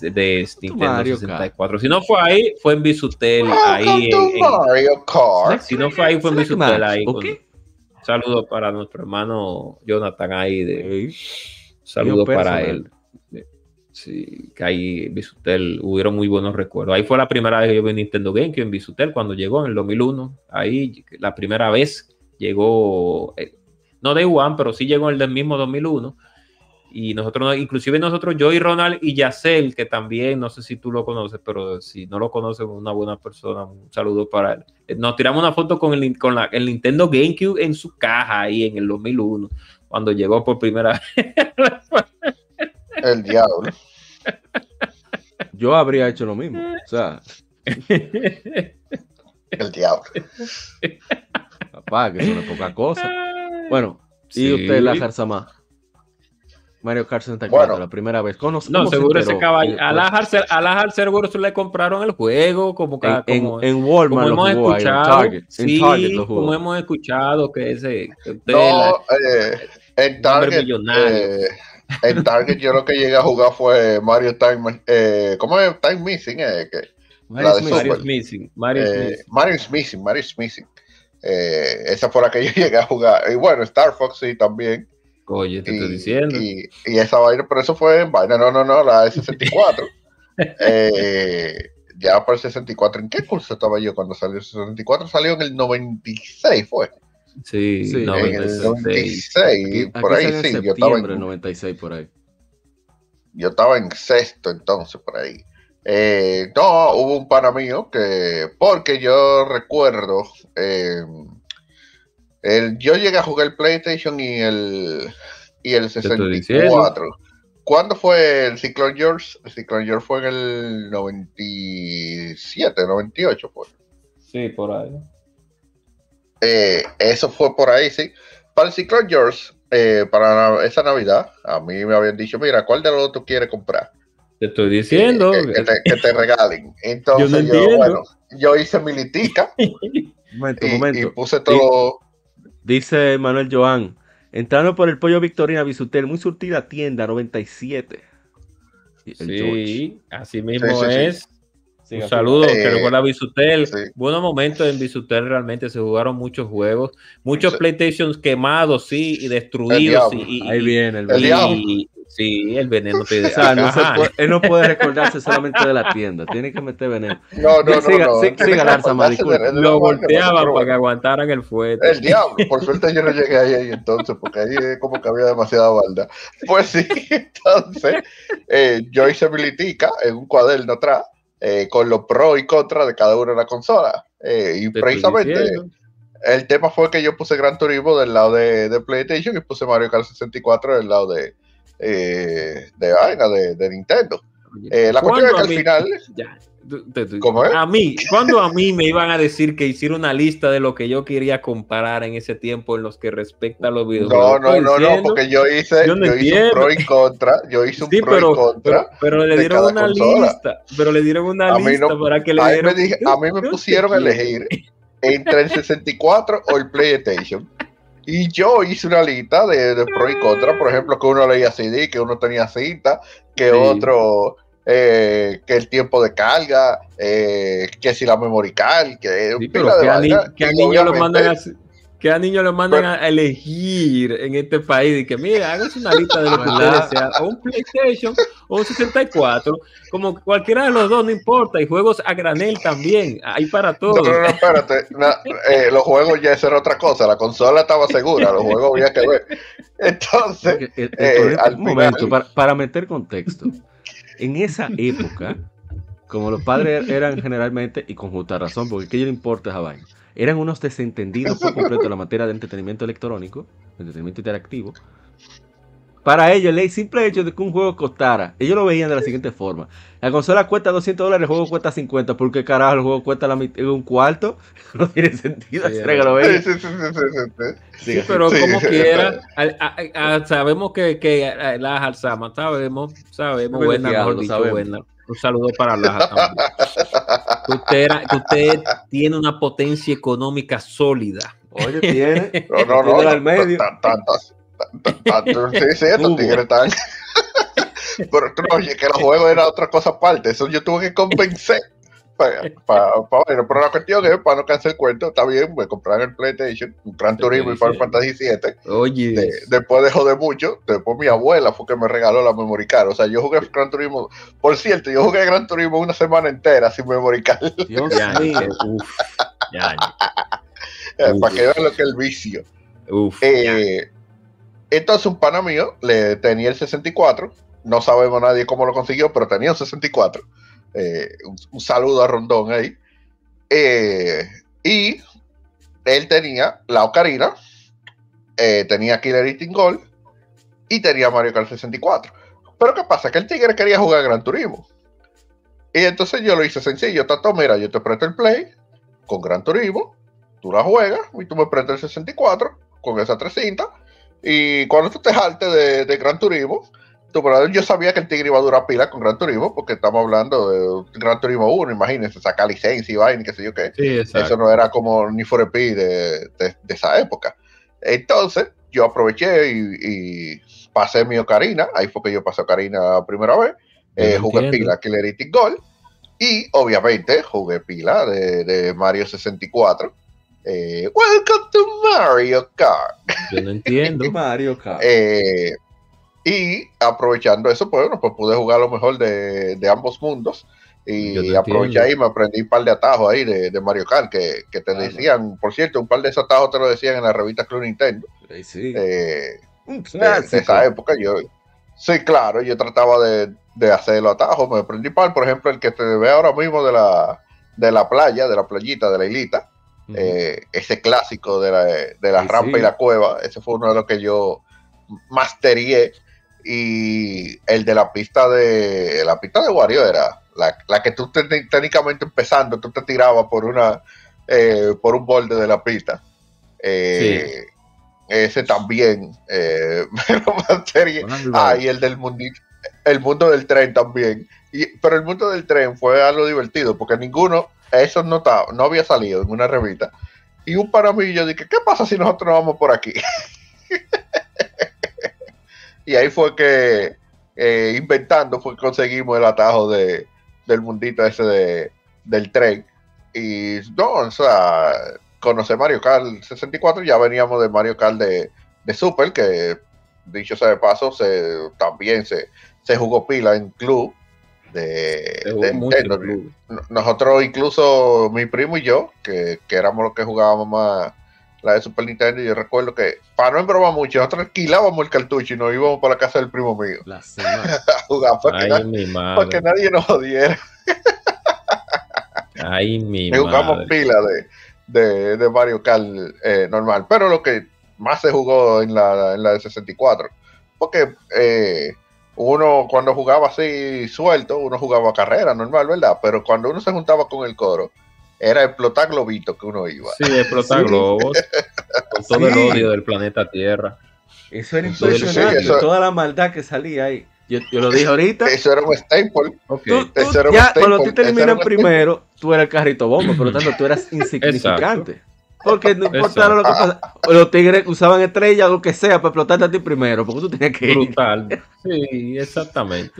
de Nintendo 64. Si no fue ahí, fue en Bisutel. ahí en, Mario Kart. Si no fue ahí, fue en Bisutel. Ahí. saludo para nuestro hermano Jonathan ahí. De, saludo para él. Sí, que ahí Bisutel hubieron muy buenos recuerdos. Ahí fue la primera vez que yo vi Nintendo GameCube en Bisutel cuando llegó en el 2001. Ahí la primera vez llegó, eh, no de One, pero sí llegó en el mismo 2001. Y nosotros, inclusive nosotros, yo y Ronald y Yacel, que también, no sé si tú lo conoces, pero si no lo conoces, una buena persona, un saludo para él. Eh, nos tiramos una foto con el, con la, el Nintendo GameCube en su caja ahí en el 2001, cuando llegó por primera vez. El diablo. Yo habría hecho lo mismo. O sea. El diablo. Papá, que es una poca cosa. Bueno, y usted, la más Mario Kart 64, la primera vez. ¿Cómo, no, seguro ese caballo. A la seguro le compraron el juego, como, en, en, Walmart como hemos escuchado, en Target, como hemos escuchado que ese. No, eh, en Target. Eh, en Target yo lo que llegué a jugar fue Mario Time. Eh, ¿Cómo es Time Missing? Eh, que, Mario, Missing. Mario eh, Missing. Mario Missing. Mario Missing. Eh, esa fue la que yo llegué a jugar. Y bueno, Star Fox sí también. Oye, te estoy diciendo. Y, y, esa vaina, pero eso fue en vaina, no, no, no, la de 64. eh, ya por el 64, ¿en qué curso estaba yo cuando salió el 64? Salió en el 96, fue. Sí, sí 96. En el 96, por ahí sí, yo estaba en 96 por ahí. Yo estaba en sexto entonces por ahí. Eh, no, hubo un pana mío que, porque yo recuerdo, eh, el, yo llegué a jugar el PlayStation y el, y el 64. ¿Cuándo fue el Cyclone George? El Cyclone George fue en el 97, 98, pues. Sí, por ahí. Eh, eso fue por ahí, sí. para el Ciclón George, eh, para esa Navidad, a mí me habían dicho, mira, ¿cuál de los dos tú quieres comprar? Te estoy diciendo. Que, que te, que te regalen. Entonces Yo no yo, entiendo. bueno, yo hice mi litica Momento, y, momento. y puse todo. Dice Manuel Joan, entrando por el pollo Victorina Bisutel, muy surtida tienda 97. Y el George. Sí, así mismo Sí, sí, sí. es. Un saludo, Eh, que recuerda Bisutel. sí. Buenos momentos en Bisutel, realmente se jugaron muchos juegos. Muchos Sí. PlayStations quemados, sí, y destruidos. diablo. Y, y- Ahí viene el El y- sí, el veneno. te- O sea, no se puede- él no puede recordarse solamente de la tienda, tiene que meter veneno. No, no, no, Siga- no. siga- tiene siga, disculpe. de- de Lo volteaban para que aguantaran el fuerte. El diablo, por suerte yo no llegué ahí, ahí entonces, porque ahí es como que había demasiada balda. Pues sí, entonces eh, yo hice mi litica en un cuaderno atrás eh, con los pros y contras de cada una de las consolas. Eh, y precisamente el tema fue que yo puse Gran Turismo del lado de, de PlayStation y puse Mario Kart 64 del lado de, eh, de vaina, de, de Nintendo. Eh, la cuestión es que ¿Cuándo al final, Ya, ¿Cómo es? A mí, cuando a mí me iban a decir que hiciera una lista de lo que yo quería comparar en ese tiempo en los que respecta a los videojuegos. no, no, no, no, porque yo hice, yo no yo hice un pro y contra, yo hice un Sí, pro y contra. pero, pero le dieron una consola. lista, pero le dieron una lista para que le a mí, dieron. me dije- a mí me Yo pusieron a elegir entre el 64 o el PlayStation. Y yo hice una lista de, de pro y contra, por ejemplo, que uno leía CD, que uno tenía cinta, que Sí. otro, eh, que el tiempo de carga, eh, que si la memory card, que Sí, pila pero de que a, ni- vaina. que a Y niños lo mandan a, que a niños lo mandan Pero- a elegir en este país y que mira, hágase una lista de lo que ¿Verdad? usted desea, o un PlayStation o un 64, como cualquiera de los dos, no importa, y juegos a granel también, hay para todos. no, no, espérate. eh, los juegos ya eso era otra cosa. La consola estaba segura, los juegos había que ver. Entonces, el- el eh, al un momento, para meter contexto. En esa época, como los padres eran generalmente, y con justa razón, porque ¿qué le importa esa vaina? Eran unos desentendidos por completo la materia de entretenimiento electrónico, entretenimiento interactivo. Para ellos, el simple hecho de que un juego costara, ellos lo veían de la siguiente forma. La consola cuesta 200 dólares, el juego cuesta 50. ¿Por qué carajo el juego cuesta la un cuarto? No tiene sentido. Sí, sí, sí, sí, sí, sí, sí, sí. Sí, pero Sí, como sí, quiera, a- a- a- sabemos que, que a- las Alzama, sabemos, sabemos, buena, mejor dicho, sabemos. buena. Un saludo para Laja también. Que usted, era- que usted tiene una potencia económica sólida. Oye, tiene. No, no, no. Al medio. Tantas. Sí, sí, estos Hubo. tigres están. Pero tú no, oye, que los juegos era otra cosa aparte. Eso yo tuve que convencer. Para, para, para- bueno, pero la cuestión es, para no cansar el cuento, está bien, me compraron el PlayStation, un Gran Turismo y Final Fantasy VII. Oye, De- después de joder mucho, después mi abuela fue que me regaló la memory card. O sea, yo jugué Gran Turismo. Por cierto, yo jugué Gran Turismo una semana entera sin memory card. Dios ya, uf, ya, eh, Uf. para que vean lo que es el vicio. uf, Eh, entonces un pana mío le tenía el 64, no sabemos nadie cómo lo consiguió, pero tenía un 64. Eh, un, un saludo a Rondón ahí. Eh, y él tenía la Ocarina, eh, tenía Killer Instinct Gold y tenía Mario Kart 64. Pero ¿qué pasa? Que el tigre quería jugar Gran Turismo. Y entonces yo lo hice sencillo, Tato, mira, yo te presto el Play con Gran Turismo, tú la juegas y tú me prestas el 64 con esa 300 y cuando tú te jaltes de, de Gran Turismo, tú, yo sabía que el tigre iba a durar pila con Gran Turismo porque estamos hablando de Gran Turismo 1, imagínense, sacar licencia y vaina qué sé yo qué. sí, Eso no era como ni for de, de- de esa época. Entonces, yo aproveché y, y pasé mi Ocarina. Ahí fue que yo pasé Ocarina la primera vez. Eh, jugué pila Killer Gold. Y obviamente jugué pila de, de Mario 64. Eh, Welcome to Mario Kart. Yo no entiendo. Mario Kart. Eh, y aprovechando eso, pues, bueno, pues pude jugar lo mejor de, de ambos mundos. Y te aproveché entiendo. ahí, me aprendí un par de atajos ahí de, de Mario Kart que, que te decían, por cierto, un par de esos atajos te lo decían en la revista Club Nintendo sí. eh, Un de, de esa época. Yo, sí, claro, yo trataba de, de hacer los atajos. Me aprendí par, por ejemplo, el que te ve ahora mismo de la, de la playa, de la playita, de la islita. Eh, ese clásico de la, de la Sí, rampa sí. y la cueva, ese fue uno de los que yo masterié. Y el de la pista de la pista de Wario era la, la que tú te- técnicamente empezando, tú te tirabas por una eh, por un borde de la pista. Eh, ese también. Eh, pero más serie. Ah, y el del mundito, el mundo del tren también. Y, pero el mundo del tren fue algo divertido porque ninguno, eso no, no había salido en una revista. Y un para mí yo dije, ¿qué pasa si nosotros nos vamos por aquí? y ahí fue que eh, inventando fue que conseguimos el atajo de, del mundito ese de, del tren. Y no, o sea, conocer Mario Kart 64, ya veníamos de Mario Kart de, de Super, que dicho sea de paso, se, también se, se jugó pila en club de, Nosotros, incluso mi primo y yo, que, que, éramos los que jugábamos más la de Super Nintendo, yo recuerdo que, para no embromar mucho, nosotros alquilábamos el cartucho y nos íbamos para la casa del primo mío. A jugar para, que, nadie nos odiara. Ay, mi y jugamos pila de, de, Mario Kart eh, normal, pero lo que más se jugó en la, en la de 64, porque eh, uno cuando jugaba así suelto, uno jugaba carrera normal, ¿verdad? Pero cuando uno se juntaba con el coro, era explotar globitos que uno iba. Sí, explotar globos. con todo el odio del planeta Tierra. Eso era impresionante, toda la maldad que salía ahí. Yo, lo dije ahorita. Eso era un staple. eso era ya, Cuando tú terminas primero, tú eras el carrito bomba, por lo tanto tú eras insignificante. Porque no importaba lo que pasa. Los tigres usaban estrellas o lo que sea para explotarte a ti primero, porque tú tenías que Brutal. Sí, exactamente.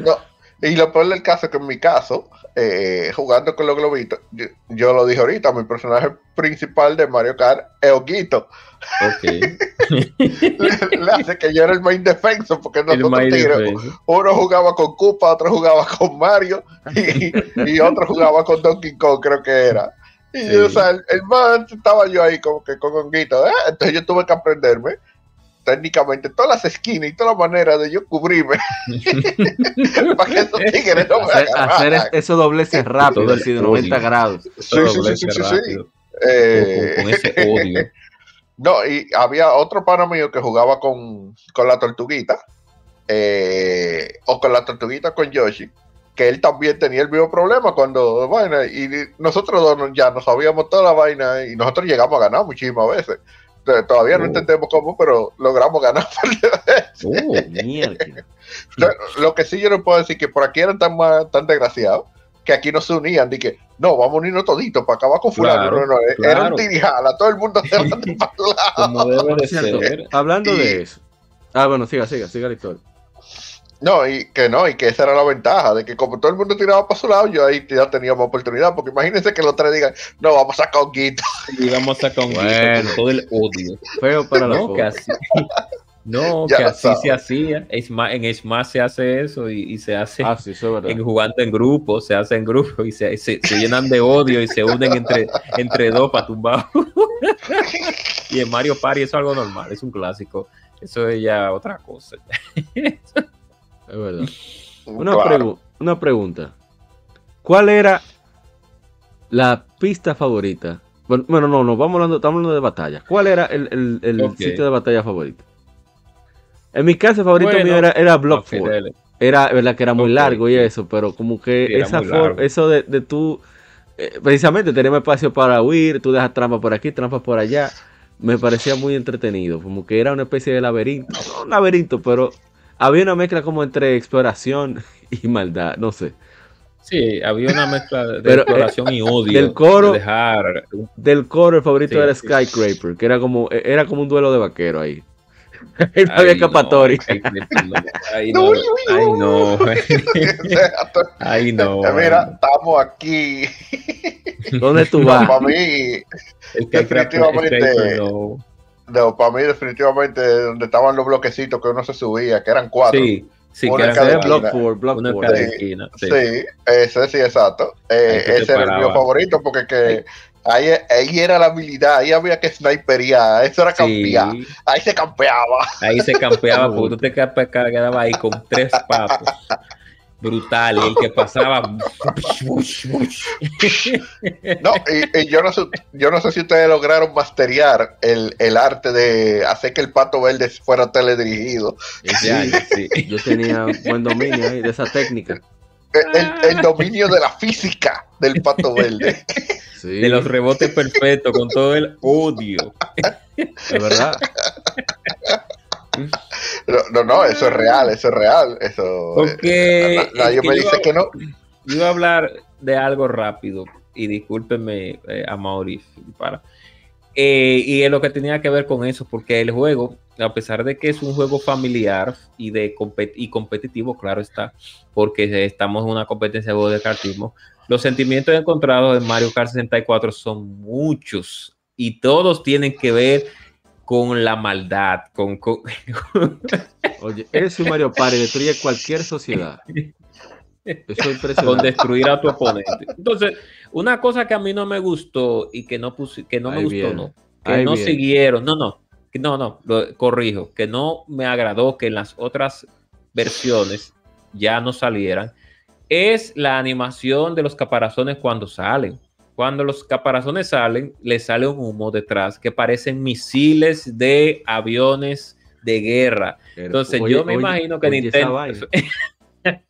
y lo peor del caso es que en mi caso, eh, jugando con los globitos, yo, lo dije ahorita, mi personaje principal de Mario Kart es Oguito. Ok. le, hace que yo era el main defenso, porque nosotros tigres, uno jugaba con Koopa, otro jugaba con Mario y, y otro jugaba con Donkey Kong, creo que era. Y o sea, el, man estaba yo ahí como que con honguito. ¿eh? Entonces yo tuve que aprenderme técnicamente todas las esquinas y todas las maneras de yo cubrirme para que esos tigres no me hacer, hacer eso dobleces rápido, así de 90 grados. Sí, sí, sí, sí, sí, eh, con, ese odio. No, y había otro pana mío que jugaba con, con la tortuguita, eh, o con la tortuguita con Yoshi, que él también tenía el mismo problema cuando, vaina, y nosotros dos ya nos sabíamos toda la vaina y nosotros llegamos a ganar muchísimas veces. Todavía no oh. entendemos cómo, pero logramos ganar. Oh, lo, que sí yo no puedo decir que por aquí eran tan, tan desgraciados que aquí no se unían, de que no, vamos a unirnos toditos para acabar con fulano. no, no, era un tirijala, todo el mundo se para lado. Como debe de ser. Hablando de eso. Ah, bueno, siga, siga, siga la historia. No, y que no, y que esa era la ventaja, de que como todo el mundo tiraba para su lado, yo ahí ya teníamos oportunidad, porque imagínense que los tres digan, no, vamos a sacar un guito. Y vamos a sacar un guito con todo el odio. Feo para no, que así, no, que así se hacía. en Smash se hace eso y, se hace ah, sí, en jugando en grupo, se hace en grupo y se, se, llenan de odio y se unen entre, entre dos para tumbar. y en Mario Party eso es algo normal, es un clásico. Eso es ya otra cosa. Es verdad. Una, pregunta. ¿Cuál era la pista favorita? Bueno, no, no, vamos hablando, estamos hablando de batalla. ¿Cuál era el, sitio de batalla favorito? En mi caso, favorito mío era, era Block Era, verdad que era muy largo y eso, pero como que esa eso de, de tú, eh, precisamente tenemos espacio para huir, tú dejas trampas por aquí, trampas por allá, me parecía muy entretenido, como que era una especie de laberinto, no un laberinto, pero había una mezcla como entre exploración y maldad, no sé. Sí, había una mezcla de eh, exploración y odio. Del coro, del coro el favorito era Skycraper, que era como, era como un duelo de vaquero ahí. no había escapatoria. Ay, no. Ay, no. Ay, no. Mira, estamos aquí. ¿Dónde tú vas? para mí, definitivamente. No. Para mí definitivamente donde estaban los bloquecitos que uno se subía, que eran cuatro. Sí, sí, que era block four, block four. Sí, sí. ese sí, exacto. Eh, ese era el mío favorito porque que ahí, ahí era la habilidad, ahí había que sniperear, eso era campear. Ahí se campeaba. Ahí se campeaba porque tú te quedabas ahí con tres papos brutal, el que pasaba. no, y, yo, no sé, yo no sé si ustedes lograron masterear el, el arte de hacer que el pato verde fuera teledirigido. Sí, Yo tenía buen dominio de esa técnica. El, el, dominio de la física del pato verde. De los rebotes perfectos, con todo el odio. De verdad. No, no, no, eso es real, eso es real. Eso, Porque eh, na- nadie es que me yo- dice que no. Yo iba a hablar de algo rápido y discúlpenme eh, a Mauricio. Para. Eh, y es lo que tenía que ver con eso, porque el juego, a pesar de que es un juego familiar y, de compet- y competitivo, claro está, porque estamos en una competencia de juego de cartismo, los sentimientos encontrados en Mario Kart 64 son muchos y todos tienen que ver con la maldad, con, con- Oye, eso y Mario Party destruye cualquier sociedad. Eso es con destruir a tu oponente. Entonces, una cosa que a mí no me gustó y que no puse, que no me Ahí gustó, viene. no, que Ahí no viene. siguieron, no, no, que no, no, lo corrijo, que no me agradó que en las otras versiones ya no salieran, es la animación de los caparazones cuando salen. Cuando los caparazones salen, le sale un humo detrás que parecen misiles de aviones de guerra. Entonces, Oye, yo me oye, imagino que Nintendo.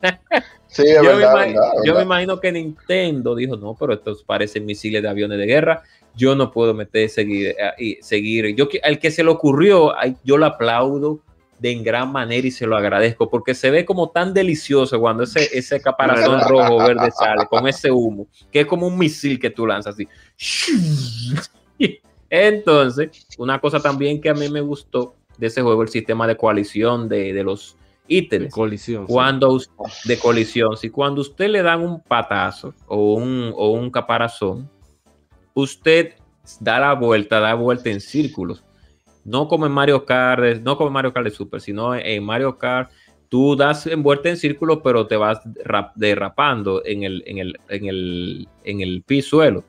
Sí, es yo, me verdad, imagino, verdad, yo me imagino que Nintendo dijo, no, pero estos parecen misiles de aviones de guerra, yo no puedo meter seguir, eh, y seguir. Yo, al que se le ocurrió, ay, yo lo aplaudo de en gran manera y se lo agradezco, porque se ve como tan delicioso cuando ese, ese caparazón rojo verde sale con ese humo, que es como un misil que tú lanzas así. Entonces, una cosa también que a mí me gustó de ese juego, el sistema de coalición de, de los ítems colisión. sí. cuando de colisión, si cuando usted le dan un patazo o un, o un caparazón, usted da la vuelta, da vuelta en círculos. No como en Mario Kart, no como en Mario Kart de Super, sino en Mario Kart tú das en vuelta en círculos, pero te vas rap- derrapando en el, en el, en el, en el pisuelo.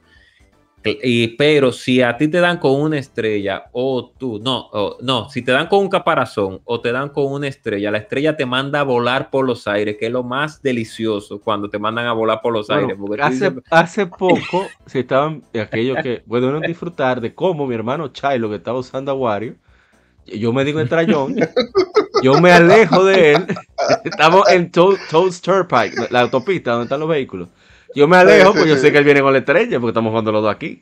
Y, pero si a ti te dan con una estrella o tú, no, o- no, si te dan con un caparazón o te dan con una estrella, la estrella te manda a volar por los aires, que es lo más delicioso cuando te mandan a volar por los Bueno, aires. porque hace, dices, hace poco se estaban aquellos que pudieron disfrutar de cómo mi hermano Chilo que estaba usando a Wario, yo me digo en trayón, yo me alejo de él, estamos en Toad, Turnpike, la autopista donde están los vehículos. Yo me alejo Sí, sí, porque yo sí. sé que él viene con la estrella porque estamos jugando los dos aquí.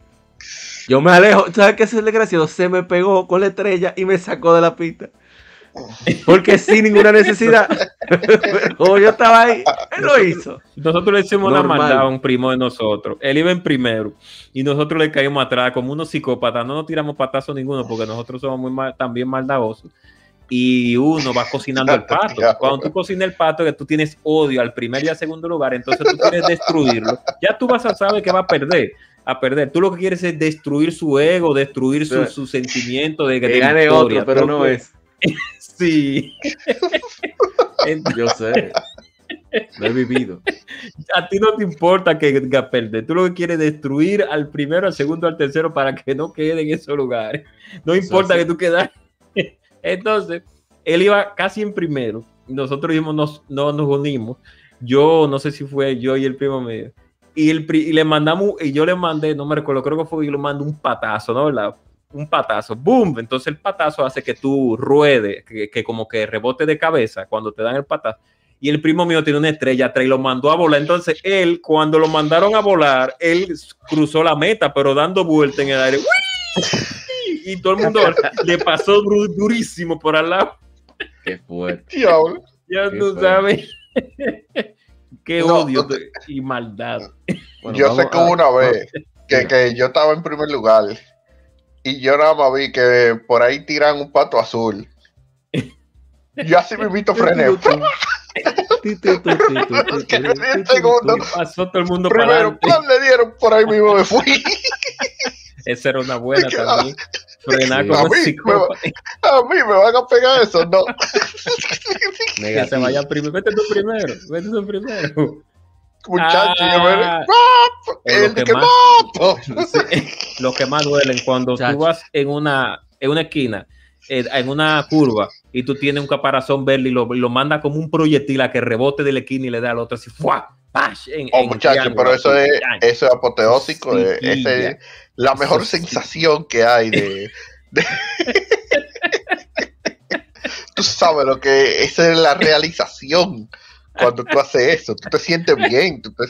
Yo me alejo, ¿sabes qué es el desgraciado? Se me pegó con la estrella y me sacó de la pista. Porque sin ninguna necesidad. Como yo estaba ahí, él lo hizo. Nosotros le hicimos una Normal. maldad a un primo de nosotros. Él iba en primero y nosotros le caímos atrás como unos psicópatas. No nos tiramos patazos ninguno porque nosotros somos muy mal- también maldadosos. Y uno va cocinando el pato. Cuando tú cocinas el pato, que tú tienes odio al primer y al segundo lugar, entonces tú quieres destruirlo. Ya tú vas a saber que va a perder. A perder. Tú lo que quieres es destruir su ego, destruir su, su sentimiento de, Que de gane otro, pero no es. Sí. Entonces, Yo sé. Lo he vivido. a ti no te importa que, perder. Tú lo que quieres es destruir al primero, al segundo, al tercero para que no quede en esos lugares. No importa que tú quedas. Entonces, él iba casi en primero. y Nosotros nos, no nos unimos. Yo no sé si fue yo y el primo mío. Y, el, y le mandamos, y yo le mandé, no me recuerdo, creo que fue yo le mando un patazo, ¿no? ¿Verdad? Un patazo, boom. Entonces el patazo hace que tú ruedes, que, como que rebote de cabeza cuando te dan el patazo. Y el primo mío tiene una estrella atrás y lo mandó a volar. Entonces él, cuando lo mandaron a volar, él cruzó la meta, pero dando vuelta en el aire. Y todo el mundo le pasó durísimo por al lado. Qué fuerte. Diablo. Ya Qué tú feo. sabes. Qué No, odio no te- y maldad. Bueno, yo sé que a- una vez que, que yo estaba en primer lugar y yo nada más vi que por ahí tiran un pato azul. Yo así me invito frené. Pasó todo el mundo para Primero, adelante. plan le dieron, por ahí mismo me fui. Esa era una buena también. Frenar Sí. como A un mí, psicópata. A mí me van a pegar eso, no. Que se vaya primero. Vete tú primero. Vete tú primero. Muchachos, Ah, El que que más- mato. Sí, Lo que más duelen cuando Chacho. tú vas en una, en una esquina, eh, en una curva, y tú tienes un caparazón verde y lo, lo manda como un proyectil a que rebote de la esquina y le da al otro así, ¡fua! ¡Pash! En, Oh, en muchachos, pero eso es, eso es apoteósico. Sí, eh, esa es la mejor Sí. sensación que hay de. de- tú sabes lo que esa es la realización cuando tú haces eso. Tú te sientes bien, tú, te,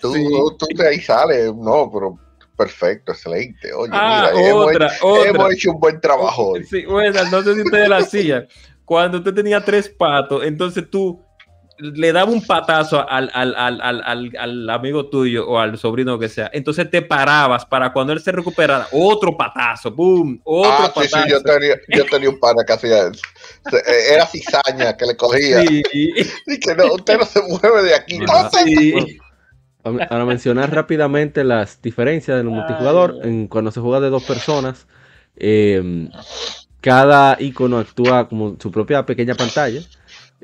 tú, tú te ahí sales. No, pero perfecto, excelente. Oye, Ah, mira, otra, hemos, otra. hemos hecho un buen trabajo hoy. Sí, bueno, no sé si ustedes la hacían. Cuando usted tenía tres patos, entonces tú le dabas un patazo al, al, al, al, al- al amigo tuyo o al sobrino que sea. Entonces te parabas para cuando él se recuperara, otro patazo, boom, otro Ah, sí, patazo. sí, yo tenía, yo tenía un pana que hacía eso. Eh, Era cizaña que le cogía. Sí, Y que no, usted no se mueve de aquí. Sí. Para para mencionar rápidamente las diferencias del multijugador, en, cuando se juega de dos personas, eh, cada icono actúa como su propia pequeña pantalla.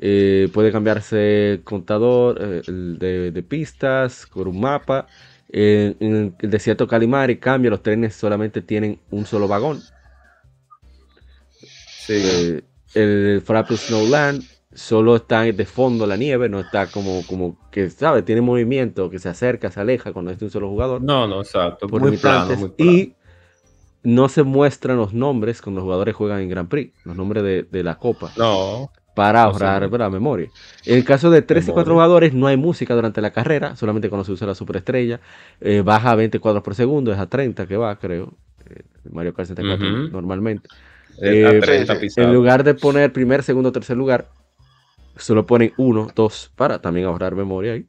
Eh, puede cambiarse el contador eh, de, de pistas con un mapa. Eh, en el desierto Calimari cambia, los trenes solamente tienen un solo vagón. Eh, el Frappe Snowland solo está de fondo la nieve, no está como, como que, ¿sabes? Tiene movimiento, que se acerca, se aleja cuando es de un solo jugador. No, no, exacto. por Muy plano, limitantes, muy plano. Y no se muestran los nombres cuando los jugadores juegan en Grand Prix, los nombres de, de la copa, No, para ahorrar. ¿verdad? memoria. En el caso de 3 y 4 Memoria. jugadores, no hay música durante la carrera, solamente cuando se usa la superestrella. Eh, baja a 20 cuadros por segundo, es a 30 que va, creo. Eh, Mario Kart 64 Ujú. normalmente. eh, a Eh, 30 sí, sí. pisados. En lugar de poner primer, segundo, tercer lugar, solo ponen uno, dos, para también ahorrar memoria ahí.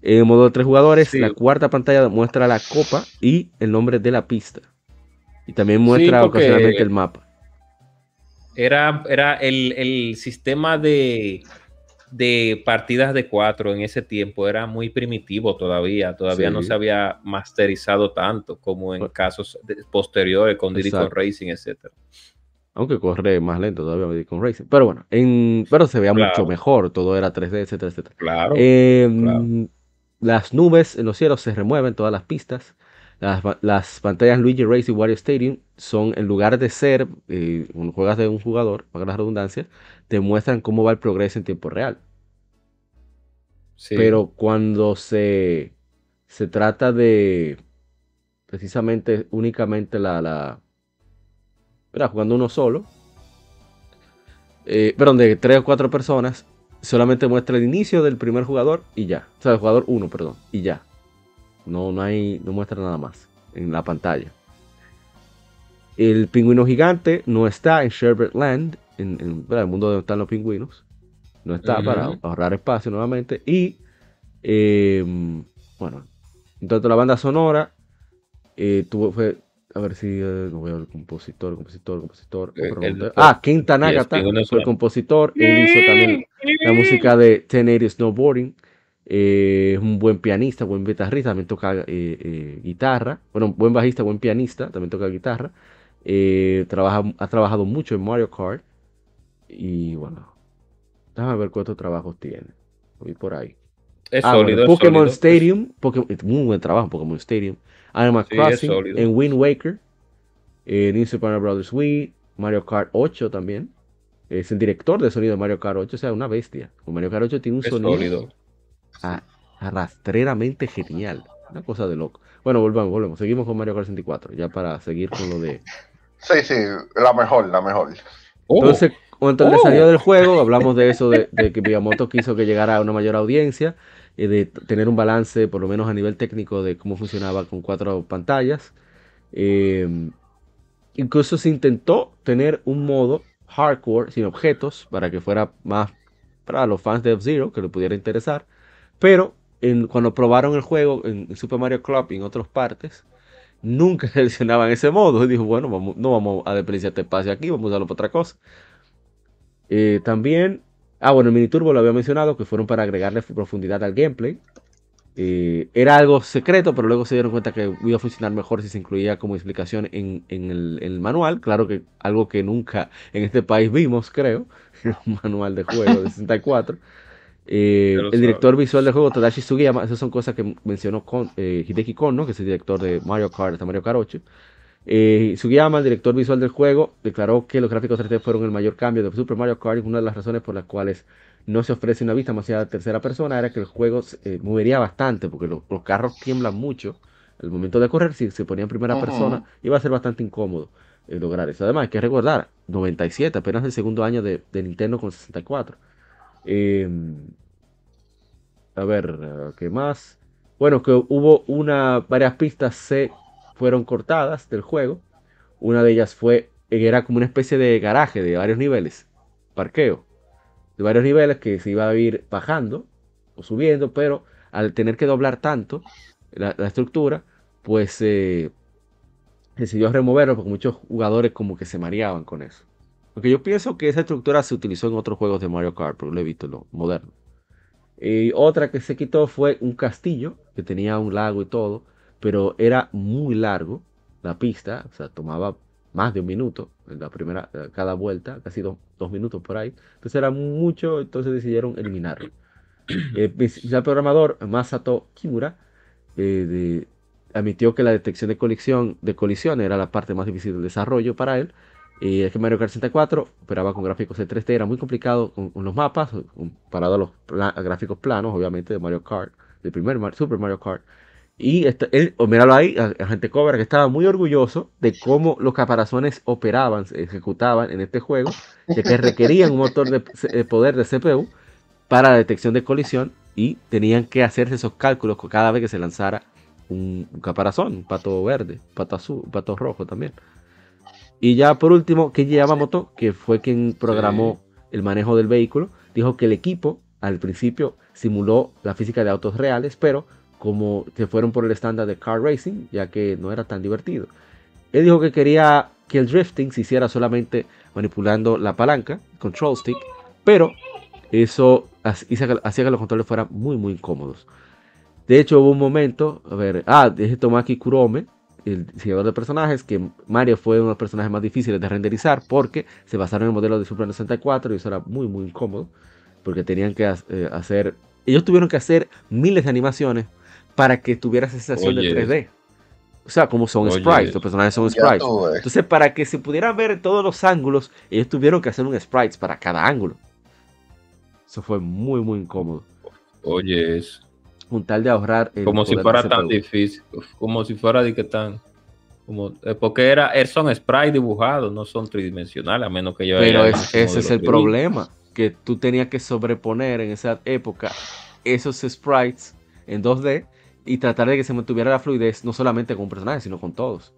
En modo de tres jugadores, Sí. la cuarta pantalla muestra la copa y el nombre de la pista. Y también muestra porque- ocasionalmente el mapa. Era, era el, el sistema de, de partidas de cuatro en ese tiempo era muy primitivo todavía. Todavía Sí. no se había masterizado tanto como en Bueno. casos posteriores con Diddy. Racing, etcétera. Aunque corre más lento todavía con Racing. Pero bueno, en, pero se veía Claro. mucho mejor. Todo era 3D, etcétera, etcétera. Claro. Eh, claro. Las nubes en los cielos se remueven, todas las pistas. Las, las pantallas Luigi Racing Wario Stadium son, en lugar de ser, eh, cuando juegas de un jugador, para la redundancia, te muestran cómo va el progreso en tiempo real. Sí. Pero cuando se, se trata de precisamente únicamente la, la ¿verdad? jugando uno solo, eh, perdón, de tres o cuatro personas, solamente muestra el inicio del primer jugador y ya. O sea, el jugador uno, perdón, y ya. No, no hay, no muestra nada más en la pantalla. El pingüino gigante no está en Sherbert Land, en, el mundo donde están los pingüinos. No está Ujú. para ahorrar espacio nuevamente. Y eh, bueno, en tanto la banda sonora, eh, tuvo, fue, a ver si, eh, no veo el compositor, compositor, compositor. Eh, el- perdón, ah, el pingüino fue el compositor. Él hizo también la música de 1080 Snowboarding. Eh, es un buen pianista, buen guitarrista, también toca eh, eh, guitarra. Bueno, buen bajista, buen pianista, también toca guitarra. Trabaja, ha trabajado mucho en Mario Kart. Y bueno, déjame ver cuántos trabajos tiene. Voy por ahí. Es Ah, sólido. bueno, es Pokémon sólido. Stadium, Pokémon- muy buen trabajo Pokémon Stadium. Animal Sí, Crossing, en Wind Waker, en New Super Mario Bros. Wii, Mario Kart 8 también. Es el director de sonido de Mario Kart 8, o sea, una bestia. Con Mario Kart 8 tiene un Es sonido sólido. A- arrastreramente genial. Una cosa de loco. Bueno, volvamos, volvemos. Seguimos con Mario Kart 64, ya para seguir con lo de... Sí, sí, la mejor, la mejor. Oh, Entonces, cuando el Oh. desarrollo del juego, hablamos de eso, de, de que Miyamoto quiso que llegara a una mayor audiencia, y de t- tener un balance, por lo menos a nivel técnico, de cómo funcionaba con cuatro pantallas. Eh, incluso se intentó tener un modo hardcore, sin objetos, para que fuera más para los fans de F-Zero, que le pudiera interesar. Pero cuando probaron el juego en, Super Mario Club y en otras partes, nunca seleccionaban ese modo. Y dijo, bueno, no vamos a desperdiciar este espacio aquí, vamos a usarlo para otra cosa. Eh, también, ah, bueno, el mini turbo lo había mencionado, que fueron para agregarle profundidad al gameplay. Eh, era algo secreto, pero luego se dieron cuenta que iba a funcionar mejor si se incluía como explicación en, en el, en el manual. Claro que algo que nunca en este país vimos, creo, un manual de juego de 64. Eh, el director visual del juego, Tadashi Sugiyama, esas son cosas que mencionó con, eh, Hideki Kono, que es el director de Mario Kart hasta Mario Kart 8. Eh, Sugiyama, el director visual del juego, declaró que los gráficos 3D fueron el mayor cambio de Super Mario Kart y una de las razones por las cuales no se ofrece una vista demasiado de tercera persona era que el juego eh, movería bastante porque lo- los carros tiemblan mucho al momento de correr. Si se ponía en primera Ujú. persona iba a ser bastante incómodo eh, lograr eso. Además, hay que recordar, 97, apenas el segundo año de, de Nintendo con 64. Eh, a ver, ¿qué más? Bueno, que hubo una, varias pistas se fueron cortadas del juego. Una de ellas fue, era como una especie de garaje de varios niveles, parqueo, de varios niveles que se iba a ir bajando o subiendo, pero al tener que doblar tanto la, estructura, pues eh, decidió removerlo porque muchos jugadores como que se mareaban con eso. Aunque yo pienso que esa estructura se utilizó en otros juegos de Mario Kart, pero lo he visto lo moderno. Y otra que se quitó fue un castillo que tenía un lago y todo, pero era muy largo la pista, o sea, tomaba más de un minuto en la primera, eh, cada vuelta, casi dos, minutos por ahí. Entonces era mucho, entonces decidieron eliminarlo. El el programador Masato Kimura eh, admitió que la detección de colisión, de colisión era la parte más difícil del desarrollo para él. Y es que Mario Kart 64 operaba con gráficos de 3D, era muy complicado con, los mapas, comparado a los gráficos planos, obviamente, de Mario Kart, del primer Super Mario Kart. Y este, él, míralo ahí, a, gente Cobra, que estaba muy orgulloso de cómo los caparazones operaban, se ejecutaban en este juego, ya que requerían un motor de, poder de CPU para la detección de colisión y tenían que hacerse esos cálculos cada vez que se lanzara un, caparazón, un pato verde, un pato azul, un pato rojo también. Y ya por último, Kenji Yamamoto, que fue quien programó el manejo del vehículo, dijo que el equipo al principio simuló la física de autos reales, pero como se fueron por el estándar de car racing, ya que no era tan divertido. Él dijo que quería que el drifting se hiciera solamente manipulando la palanca, control stick, pero eso hacía que los controles fueran muy, muy incómodos. De hecho, hubo un momento, a ver, ah, de Tomaki Kurome, el diseñador de personajes, que Mario fue uno de los personajes más difíciles de renderizar porque se basaron en el modelo de Super 64 y eso era muy, muy incómodo porque tenían que eh, hacer, ellos tuvieron que hacer miles de animaciones para que tuviera sensación de 3D. O sea, como son sprites, los personajes son sprites. Entonces, para que se pudieran ver todos los ángulos, ellos tuvieron que hacer un sprites para cada ángulo. Eso fue muy, muy incómodo. Oye, es. Un tal de ahorrar. como si fuera tan difícil. Como si fuera de que tan. Como, eh, porque era, son sprites dibujados, no son tridimensionales, a menos que yo. Pero ese es el problema. Que tú tenías que sobreponer en esa época esos sprites en 2D y tratar de que se mantuviera la fluidez no solamente con un personaje, sino con todos.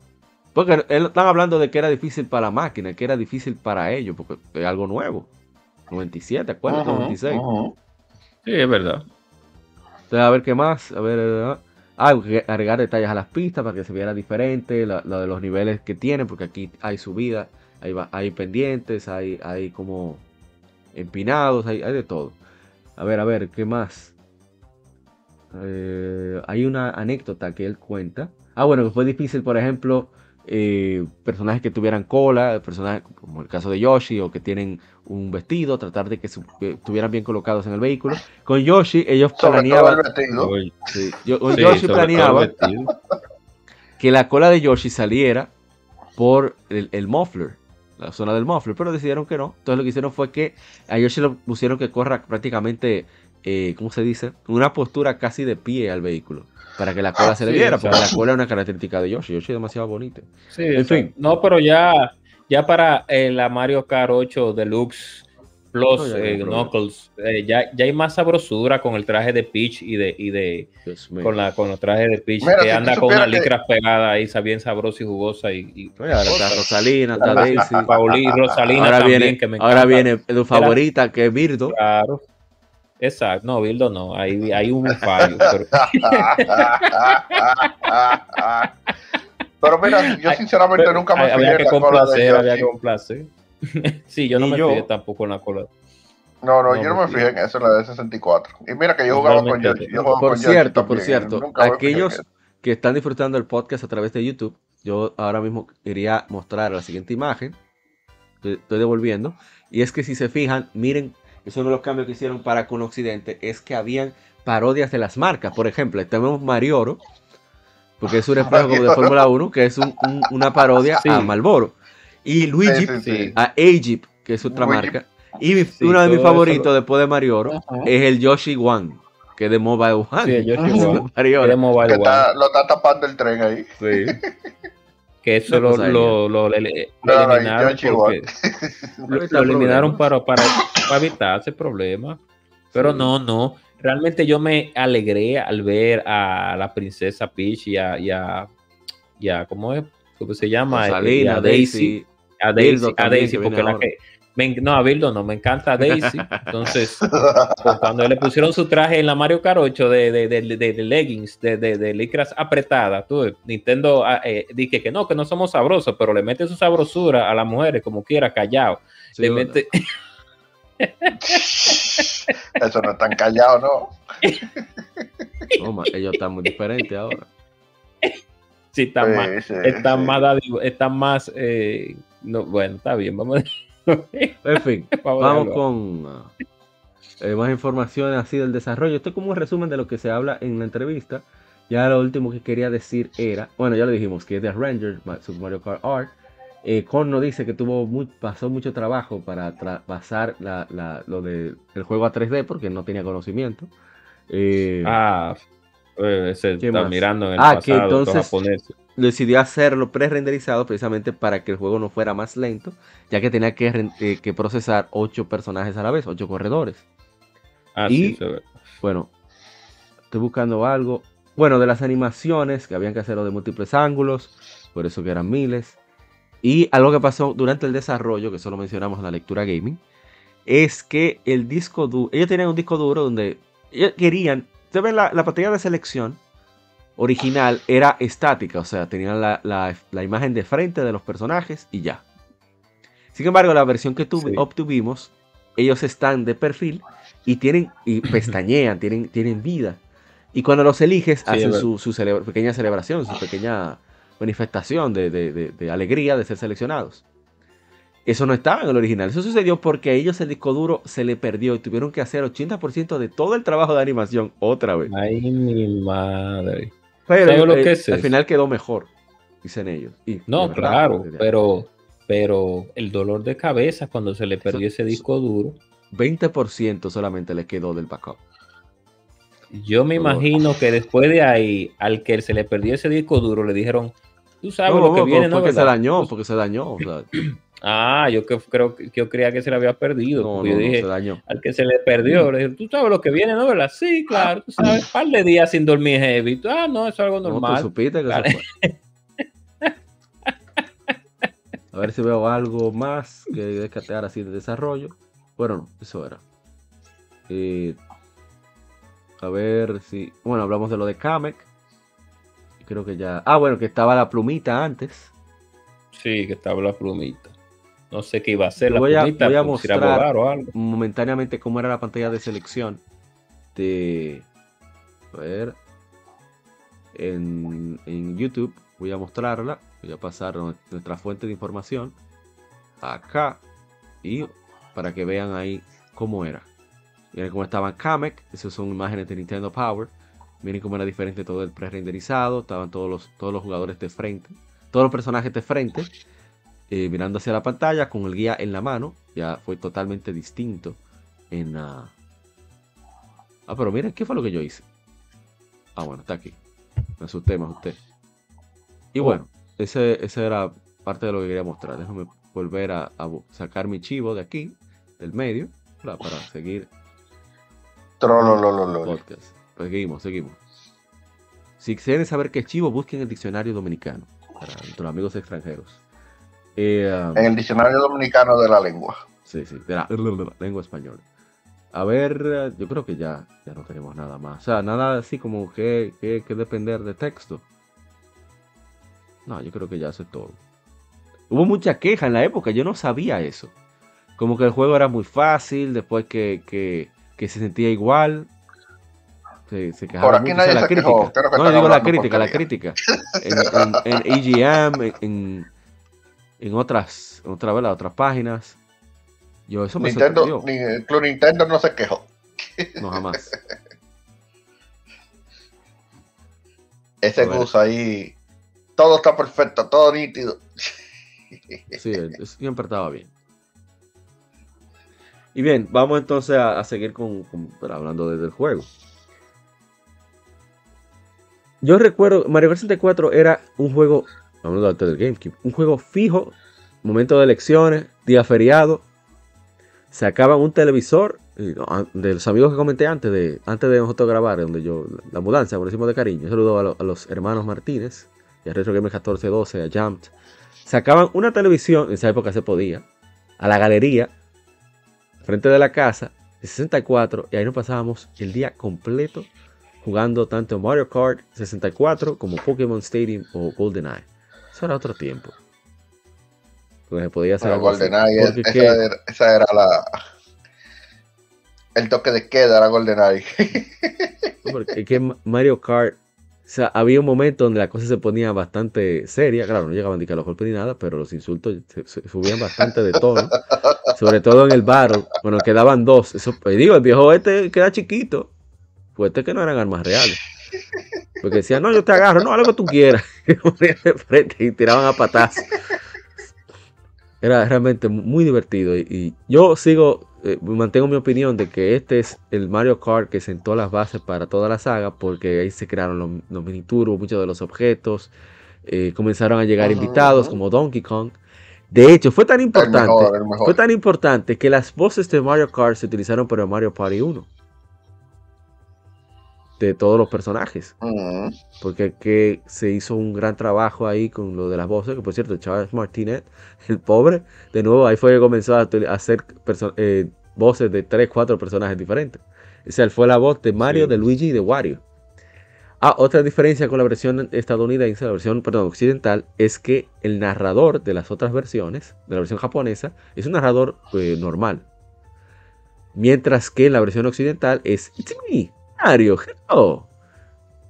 Porque él están hablando de que era difícil para la máquina, que era difícil para ellos, porque es algo nuevo. 97, acuérdate, 96. Sí, es verdad. Entonces, a ver qué más. A ver. Eh, ah, agregar detalles a las pistas para que se viera diferente, lo de los niveles que tiene, porque aquí hay subida, hay, hay pendientes, hay, hay como empinados, hay, hay de todo. A ver, a ver, ¿qué más? Eh, hay una anécdota que él cuenta. Ah, bueno, que fue difícil, por ejemplo, eh, personajes que tuvieran cola, personajes como el caso de Yoshi o que tienen un vestido, tratar de que, estuvieran bien colocados en el vehículo. Con Yoshi ellos planeaban... Yoshi planeaba que la cola de Yoshi saliera por el, el muffler, la zona del muffler, pero decidieron que no. Entonces lo que hicieron fue que a Yoshi lo pusieron que corra prácticamente eh, ¿cómo se dice? Una postura casi de pie al vehículo. Para que la cola ah, se le viera, porque la cola es una característica de Yoshi. Yoshi es demasiado bonita. Sí, en fin. No, pero ya, ya para eh, la Mario Kart 8 Deluxe Plus eh, Knuckles, eh, ya, ya hay más sabrosura con el traje de Peach y de, y de con, la, con los trajes de Peach que anda con una licra pegada ahí, bien sabrosa y jugosa. Y, y ahora está Rosalina, está Daisy, Pauli, Rosalina ahora también, viene, que me Ahora viene tu favorita, que es Birdo. Claro. Exacto, no, Bildo no, hay, hay un fallo. Pero... mira, yo sinceramente nunca me fijé en la cola de Había que complacer. sí, yo no me fijé tampoco en la cola. No, no, yo no me fijé en eso, en la de 64. Y mira que yo jugaba con Yoshi. por cierto, por cierto, aquellos que están disfrutando el podcast a través de YouTube, yo ahora mismo quería mostrar la siguiente imagen. Estoy devolviendo. Y es que si se fijan, miren es uno de los cambios que hicieron para con Occidente, es que habían parodias de las marcas. Por ejemplo, tenemos Marioro, porque es un reflejo como de Fórmula 1, que es una parodia a Malboro. Y Luigi a Egypt, que es otra marca. Y uno de mis favoritos después de Marioro es el Yoshi One, que es de Mobile One. Sí, Yoshi One. de Mobile One. lo está tapando el tren ahí. Sí. que eso lo, lo, lo, eliminaron porque, lo, eliminaron para, para, evitar ese problema. Pero no, no. Realmente yo me alegré al ver a la princesa Peach y a, ya, ¿cómo es? ¿Cómo se llama? Rosalina, Eh, a Daisy, a Daisy, a Daisy, que porque la que, me no, a Bildo no, me encanta Daisy. Entonces, pues, cuando le pusieron su traje en la Mario 8 de, de, de, de- de leggings, de, de, de licras apretadas, tú, Nintendo ah, eh, dice que no, que no somos sabrosos, pero le mete su sabrosura a las mujeres como quiera, callado. Sí, le mete, Eso no están callados, ¿no? No, ellos están muy diferentes ahora. sí, está Sí, más, sí, está sí. más, dadivo- está más, eh, no, bueno, está bien, vamos a En fin, Vamos con ah, eh, más información así del desarrollo. Esto es como un resumen de lo que se habla en la entrevista. Ya lo último que quería decir era, bueno, ya lo dijimos, que es de Ranger, Super Mario Kart Art. Eh, Conno dice que tuvo pasó mucho trabajo para tra- pasar la- la- lo del el juego a 3D porque no tenía conocimiento. Eh, Ah, eh, se ¿Qué está más? mirando en el Ah, que pasado, estos entonces- japoneses. decidió hacerlo pre-renderizado precisamente para que el juego no fuera más lento, ya que tenía que, eh, que procesar 8 personajes a la vez, 8 corredores. Ah, y- sí, se ve. Bueno, estoy buscando algo. Bueno, de las animaciones, que habían que hacerlo de múltiples ángulos, por eso que eran miles. Y algo que pasó durante el desarrollo, que solo mencionamos en la lectura gaming, es que el disco duro, ellos tenían un disco duro donde ellos querían, ustedes ven la, la pantalla de selección original era estática, o sea, tenían la, la- la imagen de frente de los personajes y ya. Sin embargo, la versión que Sí. obtuvimos, ellos están de perfil y tienen y pestañean, tienen, tienen vida. Y cuando los eliges, Sí, hacen su, su celebra- pequeña celebración, su pequeña manifestación de, de- de- de alegría de ser seleccionados. Eso no estaba en el original. Eso sucedió porque a ellos el disco duro se le perdió y tuvieron que hacer 80% de todo el trabajo de animación otra vez. Ay, mi madre. Pero ¿Sabe lo eh, que es al final quedó mejor, dicen ellos. Y No, verdad, claro, pero, pero el dolor de cabeza cuando se le perdió ese disco duro, 20% solamente le quedó del backup. yo me Dolor. imagino que después de ahí, al que se le perdió ese disco duro, le dijeron, tú sabes No, lo que no, viene, ¿no? porque se ¿verdad?". dañó, porque se dañó. o sea, Ah, yo que, creo que yo creía que se le había perdido. no, yo dije, al que se le perdió, le dije, tú sabes lo que viene, ¿no? ¿Verdad? Sí, claro, tú sabes, un par de días sin dormir heavy. Tú, Ah, no, eso es algo No, tú normal. supiste que se fue. A ver si veo algo más que descatear así de desarrollo. Bueno, no, eso era. Eh, a ver si. Bueno, hablamos de lo de Kamek. Creo que ya. Ah, bueno, que estaba la plumita antes. Sí, que estaba la plumita. No sé qué iba a hacer la Voy a- voy a mostrar- o algo. momentáneamente cómo era la pantalla de selección de a ver en, en YouTube. Voy a mostrarla voy a pasar nu- nuestra fuente de información acá y para que vean ahí cómo era. Miren cómo estaban Kamek esas son imágenes de Nintendo Power. Miren cómo era diferente todo el pre-renderizado estaban todos los todos los jugadores de frente todos los personajes de frente eh, mirando hacia la pantalla con el guía en la mano. Ya fue totalmente distinto en la... Ah, pero miren, ¿qué fue lo que yo hice? Ah, bueno, está aquí. Me asusté, me asusté. Y Oh. bueno, ese, ese era parte de lo que quería mostrar. Déjame volver a, sacar mi chivo de aquí, del medio, para, para seguir el Trololololo. podcast. Pues seguimos, seguimos. Si quieren saber qué es chivo, busquen el diccionario dominicano para nuestros amigos extranjeros. Eh, um, En el diccionario dominicano de la lengua. Sí, sí, de la lengua española. A ver, yo creo que ya, ya no tenemos nada más. O sea, nada así como que, que, que depender de texto. No, yo creo que ya es todo. Hubo mucha queja en la época, yo no sabía eso. Como que el juego era muy fácil, después que, que, que se sentía igual. Se, se quejaron Por aquí mucho, o sea, nadie la se crítica. quejó, creo que no, digo la crítica, la crítica. En, en, en EGM, en, en, en otras, en otra, ¿verdad? otras páginas. Yo eso me Nintendo, sorprendió. ni, el Club Nintendo no se quejó. No, jamás. Ese. Gus ahí, todo está perfecto, todo nítido. Sí, eso siempre estaba bien. Y bien, vamos entonces a, a seguir con, hablando desde el juego. Yo recuerdo, Mario Kart 64 era un juego, del un juego fijo, momento de elecciones, día feriado, sacaban un televisor, y, an- de los amigos que comenté antes de, antes de nosotros grabar, donde yo, la mudanza, por decimos de cariño, saludo a los hermanos Martínez, y a Retro Gamer 1412, a Jumped, sacaban una televisión, en esa época se podía, a la galería, frente de la casa, de 64, y ahí nos pasábamos el día completo jugando tanto Mario Kart 64 como Pokémon Stadium o GoldenEye. Eso era otro tiempo. Porque se podía hacer Bueno. GoldenEye, esa, que- era, esa era la. El toque de queda era GoldenEye. Porque es que Mario Kart, o sea, había un momento donde la cosa se ponía bastante seria. Claro, no llegaban ni que a los golpes ni nada, pero los insultos se, se subían bastante de tono. Sobre todo en el battle, bueno, quedaban dos. Eso, y digo, el viejo este queda chiquito. Pues este que no eran armas reales. Porque decían, no, yo te agarro, no, que tú quieras. Y de frente y tiraban a patas. Era realmente muy divertido. Y, y yo sigo, eh, mantengo mi opinión de que este es el Mario Kart que sentó las bases para toda la saga. Porque ahí se crearon los, los mini turbos, muchos de los objetos. eh, comenzaron a llegar Ajá, invitados ajá. como Donkey Kong. De hecho, fue tan El importante. mejor, el mejor. Fue tan importante que las voces de Mario Kart se utilizaron para Mario Party 1. De todos los personajes. Porque que se hizo un gran trabajo ahí con lo de las voces. Que por cierto, Charles Martinet, el pobre, de nuevo ahí fue que comenzó a, hacer eh, voces de 3, 4 personajes diferentes. O sea, él fue la voz de Mario, Sí. de Luigi y de Wario. Ah, otra diferencia con la versión estadounidense, la versión, perdón, occidental, es que el narrador de las otras versiones, de la versión japonesa, es un narrador eh, normal. Mientras que en la versión occidental es It's me, Mario, hello.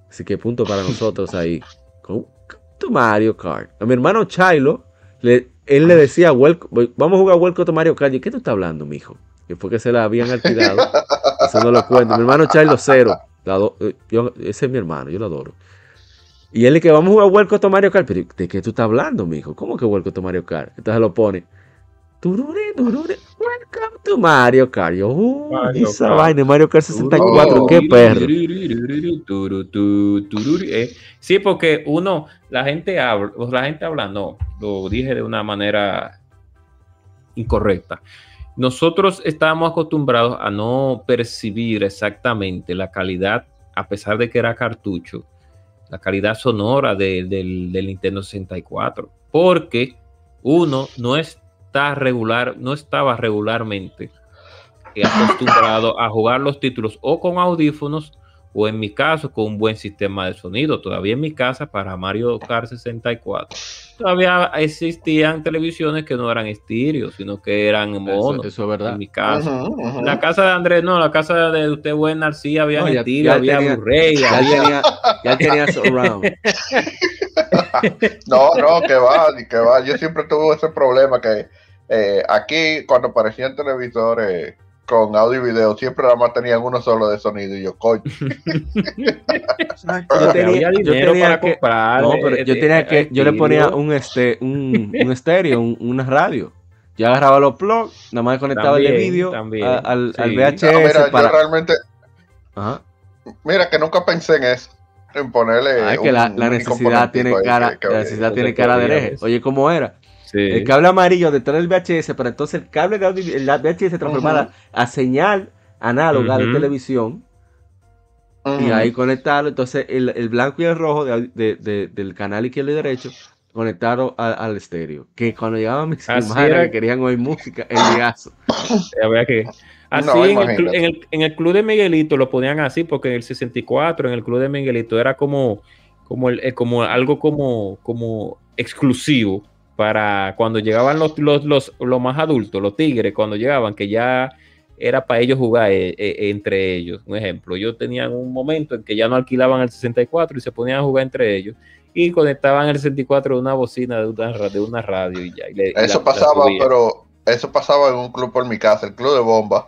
Así que punto para nosotros ahí. Con tu Mario Kart. A mi hermano Chilo, le- él le decía, "Welco- vamos a jugar Welcome to Mario Kart. ¿Y qué tú estás hablando, mijo? Que fue que se la habían alquilado. Eso no lo cuento. Mi hermano Chilo cero. Eh, yo- ese es mi hermano, yo lo adoro. Y él le que vamos a jugar Welcome to Mario Kart. Pero ¿de qué tú estás hablando, mijo? ¿Cómo que Welcome to Mario Kart? Entonces lo pone. Turure, turure, welcome to Mario Kart. Yo, uh, Mario esa Kart. vaina, Mario Kart 64, Oh. qué perro. Tu, tururu, eh. Sí, porque uno, la gente habla, la gente habla, no, lo dije de una manera incorrecta. Nosotros estábamos acostumbrados a no percibir exactamente la calidad, a pesar de que era cartucho, la calidad sonora de- del, del Nintendo 64, porque uno no está regular, no estaba regularmente acostumbrado a jugar los títulos o con audífonos o en mi caso con un buen sistema de sonido. Todavía en mi casa para Mario Kart 64 todavía existían televisiones que no eran estéreo, sino que eran mono. Eso, eso es verdad. En mi casa. La casa de Andrés, no, la casa de usted buena, sí, había No, ya había tenía- Blu-ray, Ya había- tenía, ya tenía surround. No, no, que va, ni que va. Yo siempre tuve ese problema que eh, aquí cuando aparecían televisores con audio y video, siempre nada más tenían uno solo de sonido y yo, coño. Yo tenía, había yo dinero tenía para que, comprar. no, pero eh, yo eh, tenía que, yo le ponía un este, un, un estéreo, un- una radio. Yo agarraba los plugs, nada más conectaba el de También, vídeo también, a- al, al. VHS Ah, mira, para. yo realmente, Ajá. mira que nunca pensé en eso, en ponerle. Ah, es que un- la, la necesidad tiene cara, que- que- la necesidad que tiene cara de hereje. Oye, ¿cómo era? Sí. El cable amarillo detrás del VHS, pero entonces el cable de audio, el VHS transformada a señal análoga de Ujú. televisión y Ujú. ahí conectarlo. Entonces el, el blanco y el rojo de- de- de- del canal izquierdo y derecho conectaron a- al estéreo. Que cuando llegaban mis hermanas que querían oír música, el ligazo. Que- Así No, en, el, en, el, en el club de Miguelito lo ponían así, porque en el 64, en el club de Miguelito, era como, como, el, eh, como algo como, como exclusivo para cuando llegaban los, los, los, los más adultos, los tigres, cuando llegaban, que ya era para ellos jugar eh, eh, entre ellos. Un ejemplo, yo tenía un momento en que ya no alquilaban el 64 y se ponían a jugar entre ellos y conectaban el 64 de una bocina de una, de una radio y ya. y le- y la- Eso la pasaba, pero eso pasaba en un club por mi casa, el club de bomba.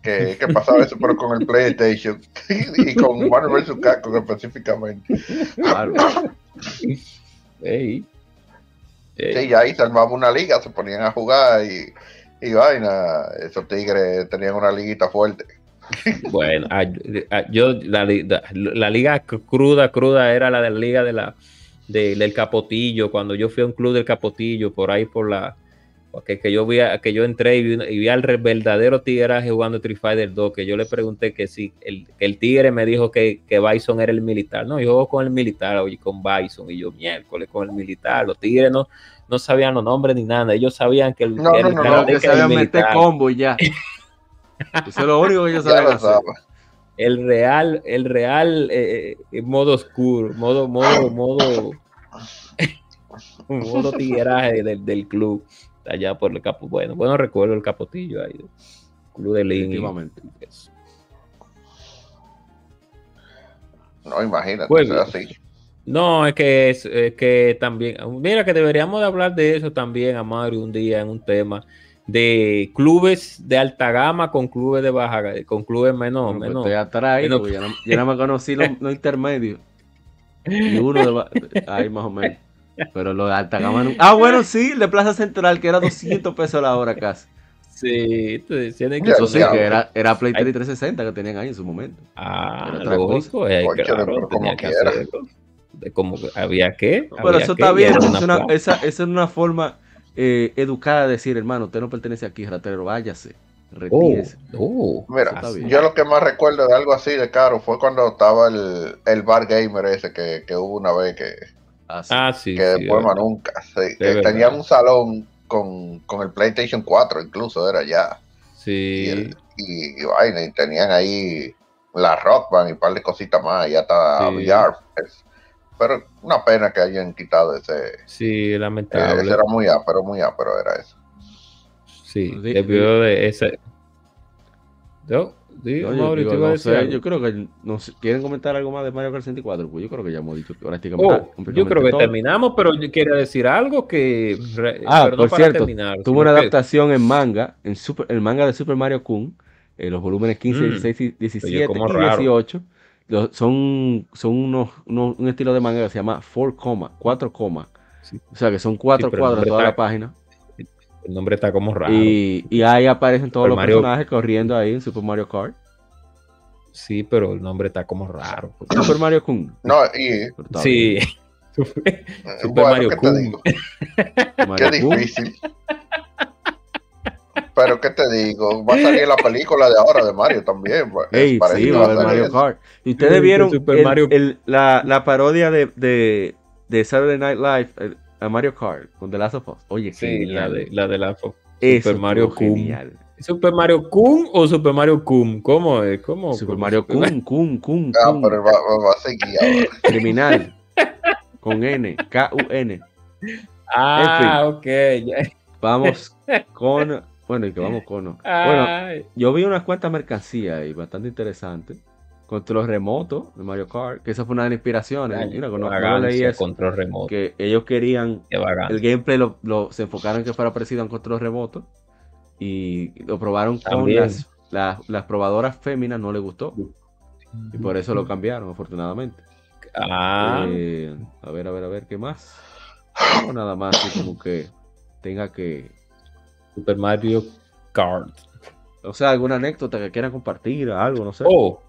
Que, que pasaba eso, pero con el PlayStation y con Marvel vs. Capcom específicamente. Claro. Ey. Sí, y ahí se armaba una liga, se ponían a jugar y, y vaina. Esos tigres tenían una liguita fuerte. Bueno, ah, ah, yo la, la- la liga cr- cruda, cruda era la de la liga de la de- del Capotillo, cuando yo fui a un club del Capotillo, por ahí por la Porque que yo vi a- que yo entré y vi, y vi al re- verdadero tigreaje jugando Street Fighter 2, que yo le pregunté que si el, que el tigre me dijo que, que Bison era el militar. No, yo juego con el militar, oye, con Bison. Y yo, miércoles, con el militar. Los tigres no, no sabían los nombres ni nada. Ellos sabían que el, No, el no, no, no, que sabían meter combo y ya. Eso es lo único que ellos lo hacer. el real, el real eh, eh, modo oscuro, modo, modo, modo, modo tigueraje del, del club allá por el capo. Bueno, bueno recuerdo el capotillo ahí, club de. Efectivamente. No, imagínate, Pues así. No, es que es, es que también, mira que deberíamos de hablar de eso también, a Mario, un día en un tema de clubes de alta gama con clubes de baja, con clubes menos, Bueno, pues menos. estoy atrás menos- ya no, ya no me conocí los, los intermedios. Y uno de, ahí más o menos. Pero los de alta gama no- Ah, bueno, sí, el de Plaza Central, que era 200 pesos la hora casi. Sí, tú tienes que Eso sí, que era, era Play 3 y 360 que tenían ahí en su momento. Ah, Era otra lógico, eh, Cónchale, claro, como tenía que. De como que había que. Pero había eso que, está bien, era es una, esa, esa es una forma eh, educada de decir, hermano, usted no pertenece aquí, ratero, váyase, Oh, retírese. oh. Mira, está bien. yo lo que más recuerdo de algo así de caro fue cuando estaba el, el bar gamer ese que, que hubo una vez que, Así. Ah, sí. que sí, más verdad. nunca. sí, Es que verdad. tenían un salón con, con el PlayStation 4, incluso era ya. Y, Sí. el- y, y vaina, y tenían ahí la Rock Band y un par de cositas más, y ya está Sí. VR. pues. Pero una pena que hayan quitado ese. Sí, eh, lamentable. ese era muy ápero, muy ápero era eso. Sí, debió de ese. Yo, sí, No, yo, Mauri, digo, te iba a no decir sé, algo. yo creo que no sé, quieren comentar algo más de Mario Kart 64, pues yo creo que ya hemos dicho prácticamente, Oh, yo prácticamente creo que todo. terminamos, pero yo quería decir algo que. re- Ah, por para cierto, terminar, Tuvo una que- adaptación en manga, en super, el manga de Super Mario Kun, en los volúmenes 15, Mm. 16, y 17 como y raro. 18. Los- son son unos, unos- un estilo de manga que se llama 4 coma, 4 coma. Sí. O sea que son cuatro el cuadros toda la página. El nombre está como raro. Y, y ahí aparecen todos Super los Mario- personajes corriendo ahí en Super Mario Kart. Sí, pero el nombre está como raro. Super Mario Kun. No, y Sí. eh, Super bueno, Mario ¿qué te Kun. Qué difícil. Pero qué te digo, va a salir la película de ahora de Mario también. pues, Ey, sí, va a haber salir Mario eso. Kart. Y ustedes Sí, vieron Super el- Mario- el- la, la parodia de, de, de Saturday Night Live a Mario Kart con The Last of Us. Oye, Sí, la de la de la fo- Eso Super Mario Kun. genial. ¿Super Mario Kun o Super Mario Kun? ¿Cómo es? ¿Cómo? Super cómo? Mario Kun, Kun, Kun, Ah, pero va, va- va a seguir ahora. Criminal. con N, K-U-N. Ah, ok. ya. Vamos con. Bueno, y que vamos con. no. Bueno, yo vi unas cuantas mercancías ahí bastante interesantes. Control remoto de Mario Kart, que esa fue una de las inspiraciones. ay, Mira, leí eso, control remoto. que ellos querían el gameplay lo, lo- se enfocaron en que fuera parecido a un control remoto y lo probaron con También. las, las, las probadoras féminas, no les gustó y por eso lo cambiaron, afortunadamente. Ah, Eh, a ver, a ver, a ver, ¿qué más? No, nada más, así como que tenga que. Super Mario Kart. O sea, alguna anécdota que quieran compartir, algo, no sé. Oh,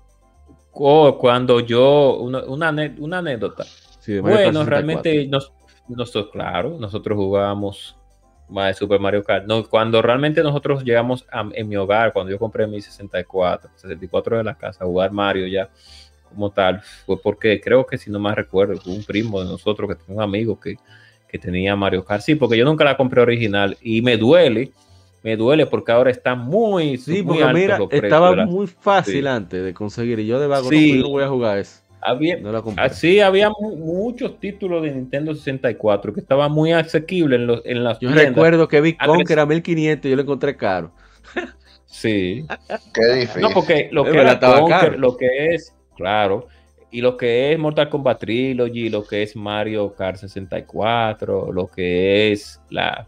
oh, cuando yo, una, una, anécdota. Sí, Bueno, 64. realmente nos, nosotros, claro, nosotros jugábamos más Super Mario Kart. No, cuando realmente nosotros llegamos a- en mi hogar, cuando yo compré mi 64, 64 de la casa, a jugar Mario ya como tal, fue porque creo que si no más recuerdo, fue un primo de nosotros que tenía un amigo que, que tenía Mario Kart. Sí, porque yo nunca la compré original y me duele, me duele porque ahora está muy, Sí, muy porque alto mira, los precios estaba muy fácil Sí. antes de conseguir y yo de vago no, Sí. voy a jugar eso. Había, No la compré. Así había mu- muchos títulos de Nintendo 64 que estaban muy asequibles en, los, en las Yo tiendas. recuerdo que vi A Con que era 1500 y yo lo encontré caro. Sí. Qué difícil. No, porque lo Es que era Conker, lo que es, claro, y lo que es Mortal Kombat Trilogy, lo que es Mario Kart 64, lo que es la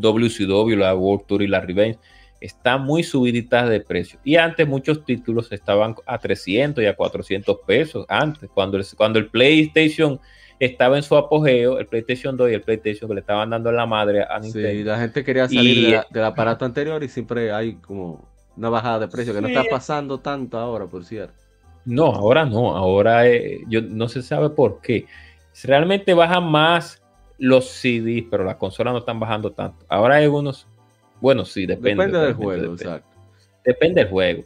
WCW, la World Tour y la Revenge, están muy subiditas de precio. Y antes muchos títulos estaban a 300 y a 400 pesos. Antes, cuando el, cuando el PlayStation estaba en su apogeo, el PlayStation 2 y el PlayStation que le estaban dando en la madre a Nintendo. Sí, la gente quería salir Y- de la- del aparato anterior y siempre hay como una bajada de precio que no está pasando tanto ahora, por cierto. No, ahora no, ahora eh, yo no se sabe por qué. Realmente baja más los CDs, pero las consolas no están bajando tanto. Ahora hay unos, bueno, sí, depende. Depende del juego, depende. exacto. Depende del juego.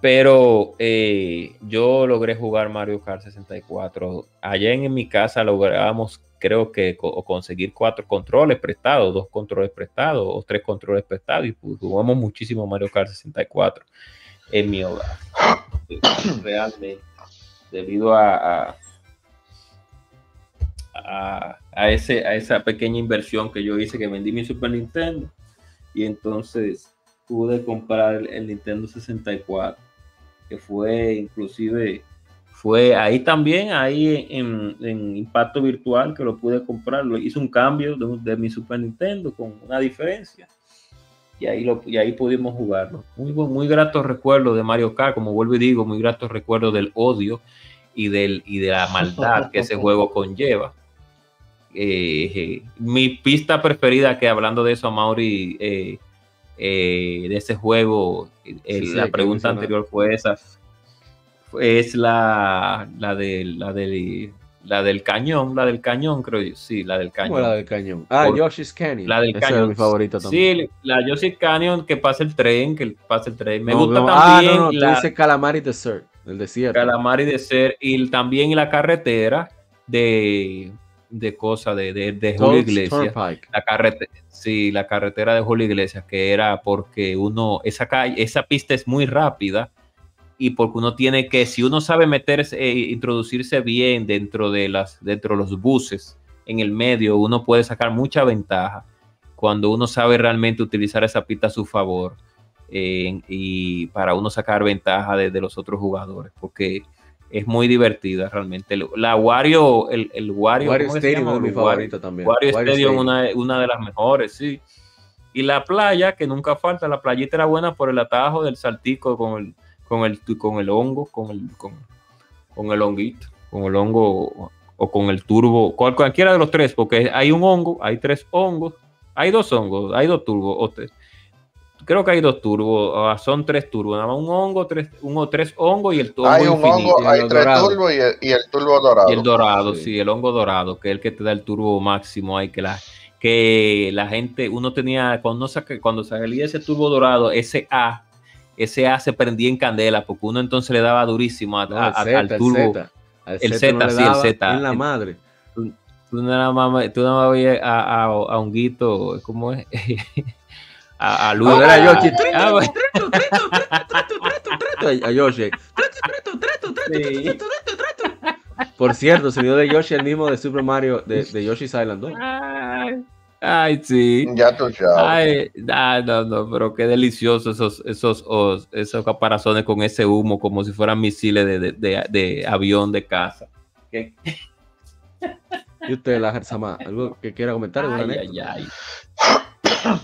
Pero eh, yo logré jugar Mario Kart 64. Allá en, en mi casa logramos, creo que, co- conseguir cuatro controles prestados, dos controles prestados o tres controles prestados. Y pues, jugamos muchísimo Mario Kart 64 en mi hogar. Realmente. Debido a, a, a, a ese, a esa pequeña inversión que yo hice, que vendí mi Super Nintendo. Y entonces pude comprar el, Nintendo 64, que fue inclusive, fue ahí también, ahí en, en Impacto Virtual, que lo pude comprar, lo hice un cambio de, de mi Super Nintendo con una diferencia. Y ahí, lo, y ahí pudimos jugarlo. Muy, muy gratos recuerdos de Mario Kart, como vuelvo y digo, muy gratos recuerdos del odio y, del, y de la maldad que ese juego conlleva. Eh, mi pista preferida, que hablando de eso, Mauri, eh, eh, de ese juego, Sí, la pregunta anterior fue esa, es la, la, de, la, del, la del cañón, la del cañón, creo yo, sí, la del ¿Cómo cañón. la del cañón? Ah, Por- Yoshi's Canyon. La del cañón. es mi favorito también. Sí, la Yoshi Canyon, que pasa el tren, que pasa el tren. Me No, gusta no, también Ah, no, no, tú la dices Calamari Desert, el desierto. Calamari de ser y también la carretera de, de cosas de, de, de Julio Iglesias. La carretera, sí, la carretera de Julio Iglesias, que era porque uno, esa calle, esa pista es muy rápida y porque uno tiene que, si uno sabe meterse, eh, introducirse bien dentro de las, dentro de los buses, en el medio, uno puede sacar mucha ventaja cuando uno sabe realmente utilizar esa pista a su favor eh, y para uno sacar ventaja de, de los otros jugadores, porque es muy divertida realmente. La Wario, el, el Wario, Wario ¿cómo que se Stadium es mi Wario- favorito también. Wario Wario Stadium, Stadium. una, una de las mejores, sí. Y la playa, que nunca falta, la playita era buena por el atajo del saltico con el, con el, con el hongo, con el, con, con el honguito, con el hongo o con el turbo, cual- cualquiera de los tres, porque hay un hongo, hay tres hongos, hay dos hongos, hay dos turbos, o tres. Creo que hay dos turbos, son tres turbos, nada más un hongo, tres, uno, tres hongos y el hongo Hay un infinito. hongo, hay tres turbos y el, y el turbo dorado. Y el dorado, Sí. sí. el hongo dorado, que es el que te da el turbo máximo ahí, que la, que la gente, uno tenía, cuando, saca, cuando salía ese turbo dorado, ese A, ese A se prendía en candela, porque uno entonces le daba durísimo a- No, a- el a- Z, al el turbo. El no Z, le sí, el Z. En la madre. Tú nada más, tú nada más a, a, a Honguito, ¿cómo es? a, a era Yoshi, Ah, bueno, A a Yoshi. sí. Por cierto, el sonido de Yoshi el mismo de Super Mario, de, de Yoshi's Island 2. Ay, ay, sí. Ya tú. Ay, ah, no, no, pero qué delicioso esos, esos, os- esos caparazones con ese humo, como si fueran misiles de, de, de- de avión de caza. ¿Qué? Y usted, la Sama, ¿algo que quiera comentar? ¿Alguna Ay, ay, ay.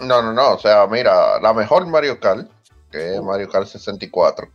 No, no, no. O sea, mira, la mejor Mario Kart, que es Mario Kart 64.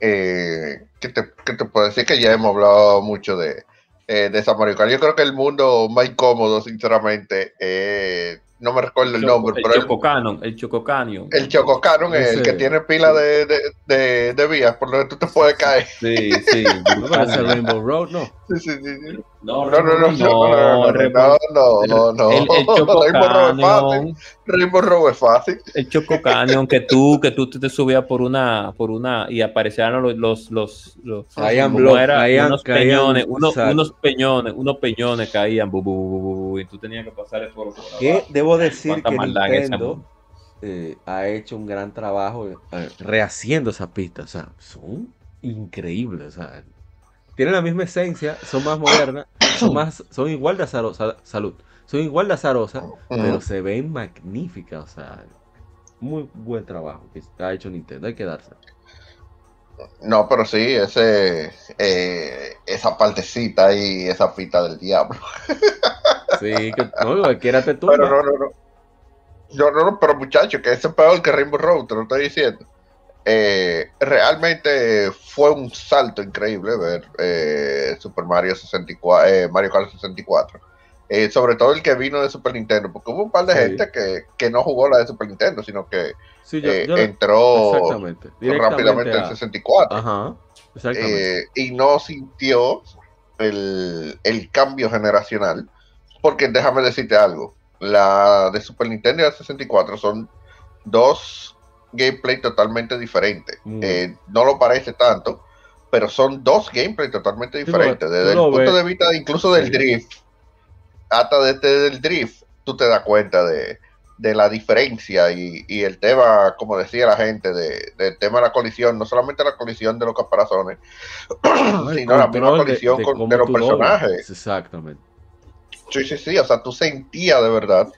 Eh, ¿qué, te, qué te puedo decir? Que ya hemos hablado mucho de, eh, de esa Mario Kart. Yo creo que el mundo más cómodo, sinceramente, eh, no me recuerdo el nombre, el pero el, Choco Cannon, el Choco Canyon. el Choco Cannon es el que tiene pila de, de, de, de vías por donde tú te puedes caer. Sí, sí. Rainbow Road, no. Sí, sí, sí, sí. No, No, no, no, no, no, no, no, no, no. El, el Choco Rainbow Road es fácil. Canyon, Rainbow Road es fácil. el Choco Canyon, que tú, que tú te, te subías por una, por una, y aparecían los, los, los, los Caían como bloques, era, caían- unos caían, peñones, unos, peñones, unos peñones caían, bu, bu, bu, bu, bu, y tú tenías que pasar eso por abajo. Que debo decir que Nintendo eh, ha hecho un gran trabajo eh, rehaciendo esas pistas. O sea, son increíbles. O sea, tienen la misma esencia, son más modernas, son, más, son igual de azarosas. Salud. Son igual de azarosas, pero se ven magníficas. O sea, muy buen trabajo que ha hecho Nintendo. Hay que darse. No, pero sí, ese, eh, esa partecita y esa pita del diablo. Sí, que no, cualquiera te Pero no, no, no. Yo no, no, pero muchacho, que ese es peor que Rainbow Road, te lo estoy diciendo. Eh, realmente fue un salto increíble ver eh, Super Mario 64, eh, Mario Kart 64. Eh, sobre todo el que vino de Super Nintendo, porque hubo un par de Sí. gente que, que no jugó la de Super Nintendo, sino que Sí, yo- eh, yo- entró rápidamente Directamente en a- 64. Ajá, exactamente. eh, y no sintió el, el cambio generacional. porque déjame decirte algo. La de Super Nintendo y la 64 son dos gameplay totalmente diferentes. Mm. Eh, no lo parece tanto, pero son dos gameplay totalmente diferentes. Desde el punto ves. de vista incluso del drift, hasta desde el drift, tú te das cuenta de, de la diferencia y, y el tema, como decía la gente, de, del tema de la colisión, no solamente la colisión de los caparazones, sino la misma colisión de con- cómo de los doblas. personajes. Exactamente. Sí, sí, sí, o sea, tú sentías de verdad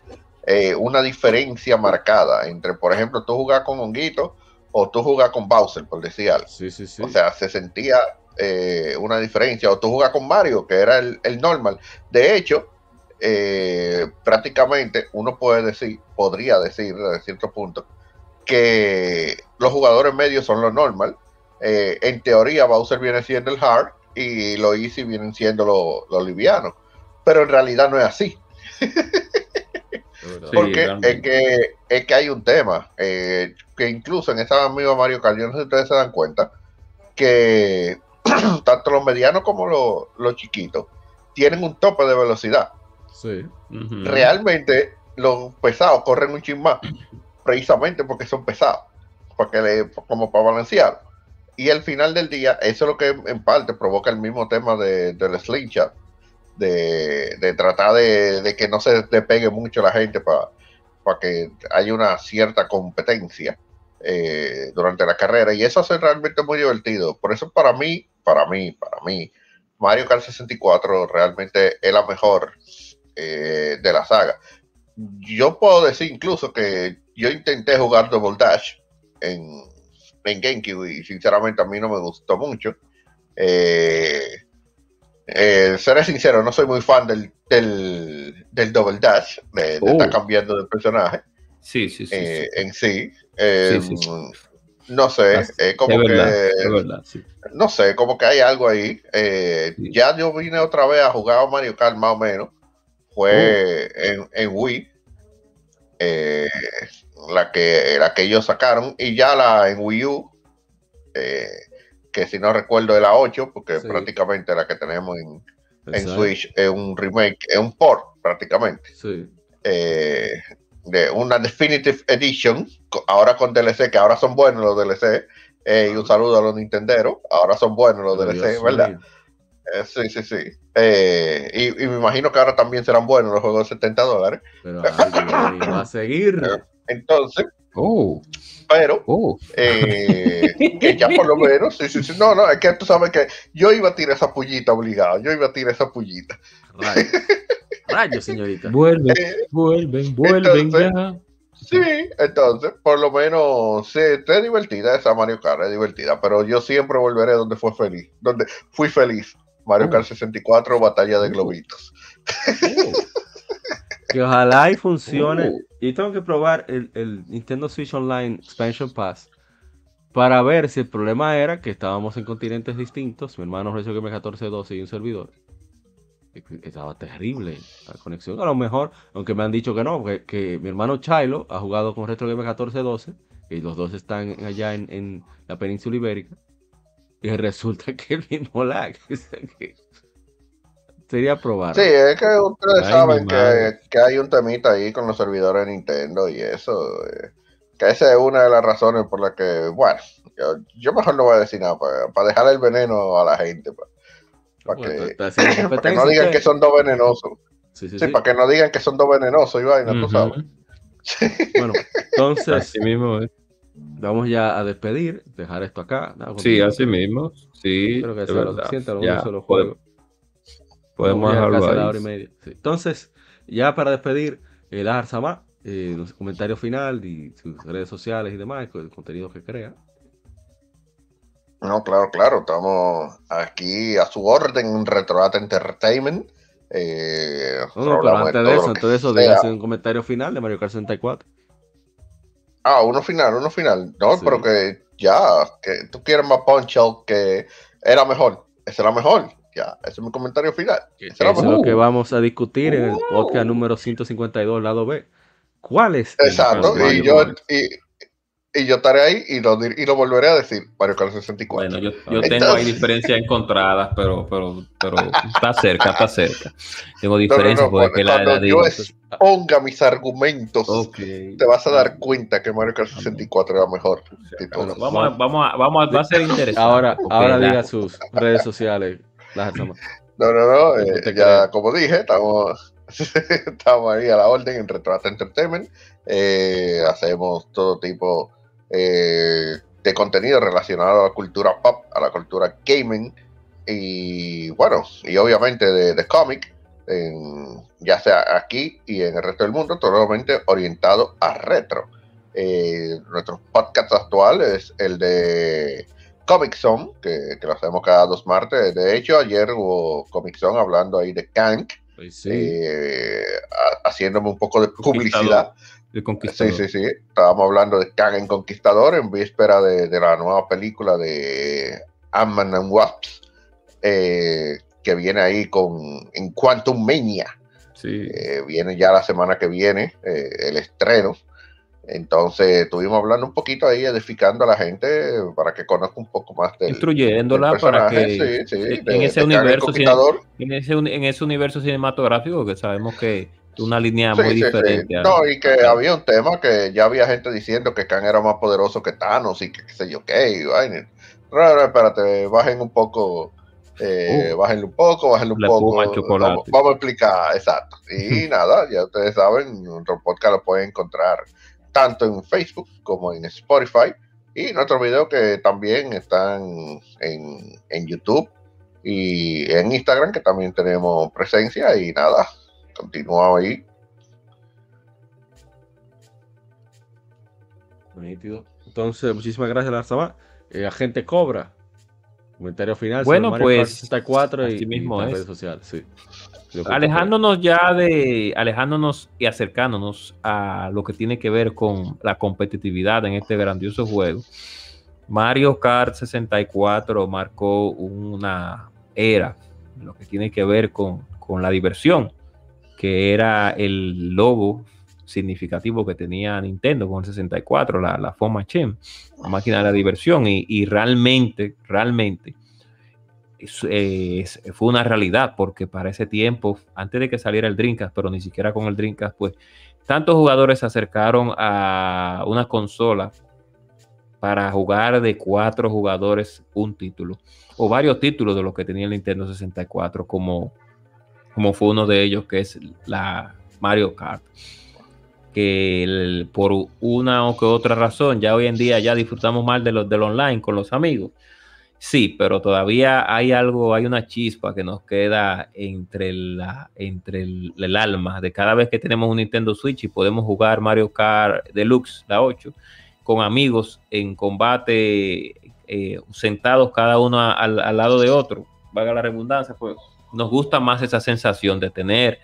eh, una diferencia marcada entre, por ejemplo, tú jugar con Honguito o tú jugar con Bowser, por decir algo. Sí, sí, sí. O sea, se sentía eh, una diferencia. O tú jugas con Mario, que era el, el normal. De hecho, eh, prácticamente uno puede decir, podría decir desde cierto punto, que los jugadores medios son los normal. Eh, en teoría, Bowser viene siendo el hard y los easy vienen siendo los los livianos. Pero en realidad no es así. Sí, Porque es que, es que hay un tema, eh, que incluso en esa misma Mario Kart, yo no sé si ustedes se dan cuenta, que tanto los medianos como los, los chiquitos tienen un tope de velocidad. Sí. Realmente los pesados corren un chin más, precisamente porque son pesados, porque le- como para balancear. Y al final del día, eso es lo que en parte provoca el mismo tema de, del slingshot, de, tratar de, que no se despegue mucho la gente para que haya una cierta competencia eh, durante la carrera. Y eso hace realmente muy divertido. Por eso para mí, para mí, para mí, Mario Kart 64 realmente es la mejor eh, de la saga. Yo puedo decir incluso que yo intenté jugar Double Dash en, en GameCube y sinceramente a mí no me gustó mucho. Eh, eh, seré sincero, no soy muy fan del, del, del Double Dash, de, de Oh. estar cambiando de personaje Sí, sí, sí. eh, sí. en sí. Eh, Sí. No sé, Es- es como es que verdad, es verdad, sí. no sé, como que hay algo ahí. Eh. Ya yo vine otra vez a jugar a Mario Kart más o menos. Fue en, en Wii. eh, la que la que ellos sacaron. Y ya la en Wii U. eh, que si no recuerdo es la 8, porque Sí. prácticamente la que tenemos en, en. Switch es un remake, es un port prácticamente. Sí. eh, de una Definitive Edition, ahora con DLC, que ahora son buenos los DLC. eh, y un saludo a los Nintenderos, ahora son buenos los DLC, ¿verdad? mío. Eh, sí, sí, sí. Eh, y, y me imagino que ahora también serán buenos los juegos de 70 dólares. Pero ay, Dios mío, va a seguir. Entonces, Oh, pero oh. eh, que ya por lo menos, sí, sí, sí. No, no, es que tú sabes que yo iba a tirar esa pullita obligado, yo iba a tirar esa pullita. Rayos, Rayos, señorita. Vuelven, Eh, vuelven, vuelven entonces- ya. Sí, entonces, por lo menos, sí, es divertida esa Mario Kart, es divertida, pero yo siempre volveré donde fue feliz, donde fui feliz. Mario Oh. Kart 64, Batalla de Globitos. Que ojalá y funcione. Y tengo que probar el, el Nintendo Switch Online Expansion Pass para ver si el problema era que estábamos en continentes distintos. Mi hermano Recio que me 1412 y un servidor. Estaba terrible la conexión. A lo mejor, aunque me han dicho que no, que, mi hermano Chilo ha jugado con Retro Game 1412 y los dos están allá en, en la península ibérica. Y resulta que el mismo lag. Sería probar. Sí, es que ustedes Ay, saben que, que hay un temita ahí con los servidores de Nintendo y eso. eh, que esa es una de las razones por las que, bueno, yo, yo mejor no voy a decir nada para, dejar el veneno a la gente. Para, Bueno, que, para que no digan que son dos venenosos. Sí, sí, Sí, sí. para que no digan que son dos venenosos y vaina, tú sabes. Bueno, entonces Así mismo es. vamos ya a despedir, dejar esto acá. ¿no? Sí, así mismo. Sí, Creo que de sea lo verdad. suficiente, a lo Ya, mejor solo podemos, juego. Podemos dejarlo ahí. hora y media. Sí. Entonces, ya para despedir, el Arzama, eh, los comentarios final y sus redes sociales y demás, el contenido que crea. No, claro, claro, estamos aquí a su orden en Retroat Entertainment. Eh, No, no, pero antes de eso, antes de eso, dígase un comentario final de Mario Kart 64. Ah, uno final, uno final. No, Sí. pero que ya, que tú quieres más Punch Out, que era mejor. Ese era mejor. Ya, ese es mi comentario final. Eso es lo que vamos a discutir en el podcast número 152, lado B. ¿Cuál es? Exacto. Y yo, y, y yo estaré ahí y lo, y lo volveré a decir, Mario Kart 64. Bueno, yo, yo tengo ahí diferencias encontradas, pero, pero, pero está cerca, está cerca. Tengo diferencias no, no, porque cuando, la, yo exponga mis argumentos, okay. te vas a dar cuenta que Mario Kart 64 era mejor. Bueno, vamos, a, vamos, a, vamos a, va a ser interesante. Ahora, ahora diga sus redes sociales. Las no, no, no, eh, ya como dije, estamos Estamos ahí a la orden en Retroat Entertainment. Eh, hacemos todo tipo eh, de contenido relacionado a la cultura pop, a la cultura gaming y bueno, y obviamente de, de cómic, ya sea aquí y en el resto del mundo, totalmente orientado a retro. Nuestro podcast actual es el de Comic Zone, que, que, lo hacemos cada dos martes. De hecho, ayer hubo Comic Zone hablando ahí de Kank, eh, haciéndome un poco de publicidad. Sí, sí, sí. Estábamos hablando de Kang en Conquistador en víspera de, la nueva película de Ant-Man and Wasps, eh, que viene ahí con en Quantum Mania. Eh, viene ya la semana que viene el estreno. Entonces estuvimos hablando un poquito ahí, edificando a la gente para que conozca un poco más del Instruyéndola para que en, ese universo, en, ese, en ese universo cinematográfico que sabemos que es una línea muy diferente. No, y que había un tema que ya había gente diciendo que Khan era más poderoso que Thanos y que qué sé yo qué. No, espérate, bajen un poco. Eh, uh. bájenle un poco, bájenle un poco. Vamos, vamos, a explicar, exacto. Y nada, ya ustedes saben, nuestro podcast lo pueden encontrar tanto en Facebook como en Spotify y nuestros videos que también están en, en YouTube y en Instagram que también tenemos presencia y nada, continuamos ahí. Entonces, muchísimas gracias, Larzaba. Eh, agente Cobra. Comentario final. Bueno, pues. 64 y, mismo redes sociales. Sí alejándonos ya de, alejándonos y acercándonos a lo que tiene que ver con la competitividad en este grandioso juego, Mario Kart 64 marcó una era, lo que tiene que ver con, la diversión, que era el logo significativo que tenía Nintendo con el 64, la, la Foma Machine, la máquina de la diversión, y, y realmente, realmente, fue una realidad, porque para ese tiempo, antes de que saliera el Dreamcast, pero ni siquiera con el Dreamcast, pues tantos jugadores se acercaron a una consola para jugar de cuatro jugadores un título, o varios títulos de los que tenía el Nintendo 64, como, como fue uno de ellos, que es la Mario Kart. Que por una o que otra razón, ya hoy en día ya disfrutamos más de los del online con los amigos Sí, pero todavía hay algo, hay una chispa que nos queda entre, la, entre el, alma de cada vez que tenemos un Nintendo Switch y podemos jugar Mario Kart Deluxe, la 8, con amigos en combate, eh, sentados cada uno al, lado de otro, valga la redundancia, pues nos gusta más esa sensación de tener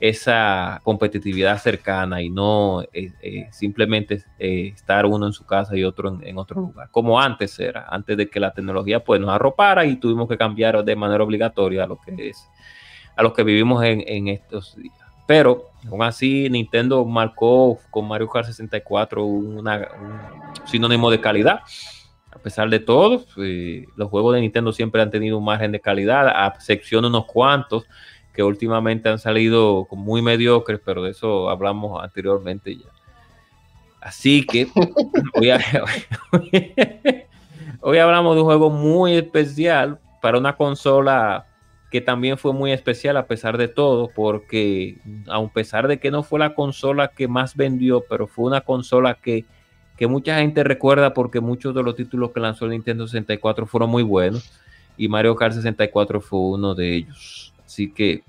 esa competitividad cercana y no eh, eh, simplemente eh, estar uno en su casa y otro en, otro lugar, como antes era, antes de que la tecnología pues nos arropara y tuvimos que cambiar de manera obligatoria a lo que es, a lo que vivimos en, estos días. Pero aún así Nintendo marcó con Mario Kart 64 un sinónimo de calidad. A pesar de todo, los juegos de Nintendo siempre han tenido un margen de calidad, a excepción de unos cuantos que últimamente han salido muy mediocres, pero de eso hablamos anteriormente ya. Así que hoy, hablamos de un juego muy especial para una consola que también fue muy especial a pesar de todo, porque a pesar de que no fue la consola que más vendió, pero fue una consola que, que mucha gente recuerda porque muchos de los títulos que lanzó el Nintendo 64 fueron muy buenos y Mario Kart 64 fue uno de ellos. Así que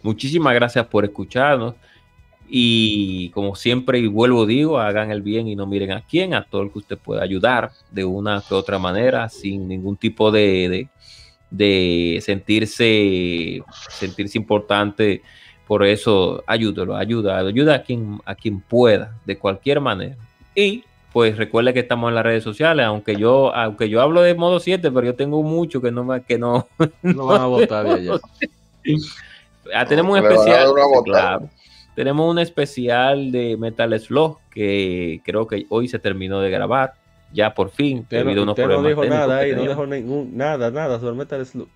muchísimas gracias por escucharnos. Y como siempre, y vuelvo digo, hagan el bien y no miren a quién, a todo el que usted pueda ayudar de una u otra manera, sin ningún tipo de, de, sentirse, sentirse importante. Por eso, ayúdelo, ayuda, ayuda a quien, a quien pueda, de cualquier manera. Y pues recuerde que estamos en las redes sociales, aunque yo, aunque yo hablo de modo 7, pero yo tengo mucho que no que no, no van a votar de allá. Ah, tenemos un especial. tenemos un especial de Metal Slug que creo que hoy se terminó de grabar. Ya por fin. Usted no, unos usted no problemas dijo nada ahí, no dejó ningún, nada, nada sobre Metal Slug.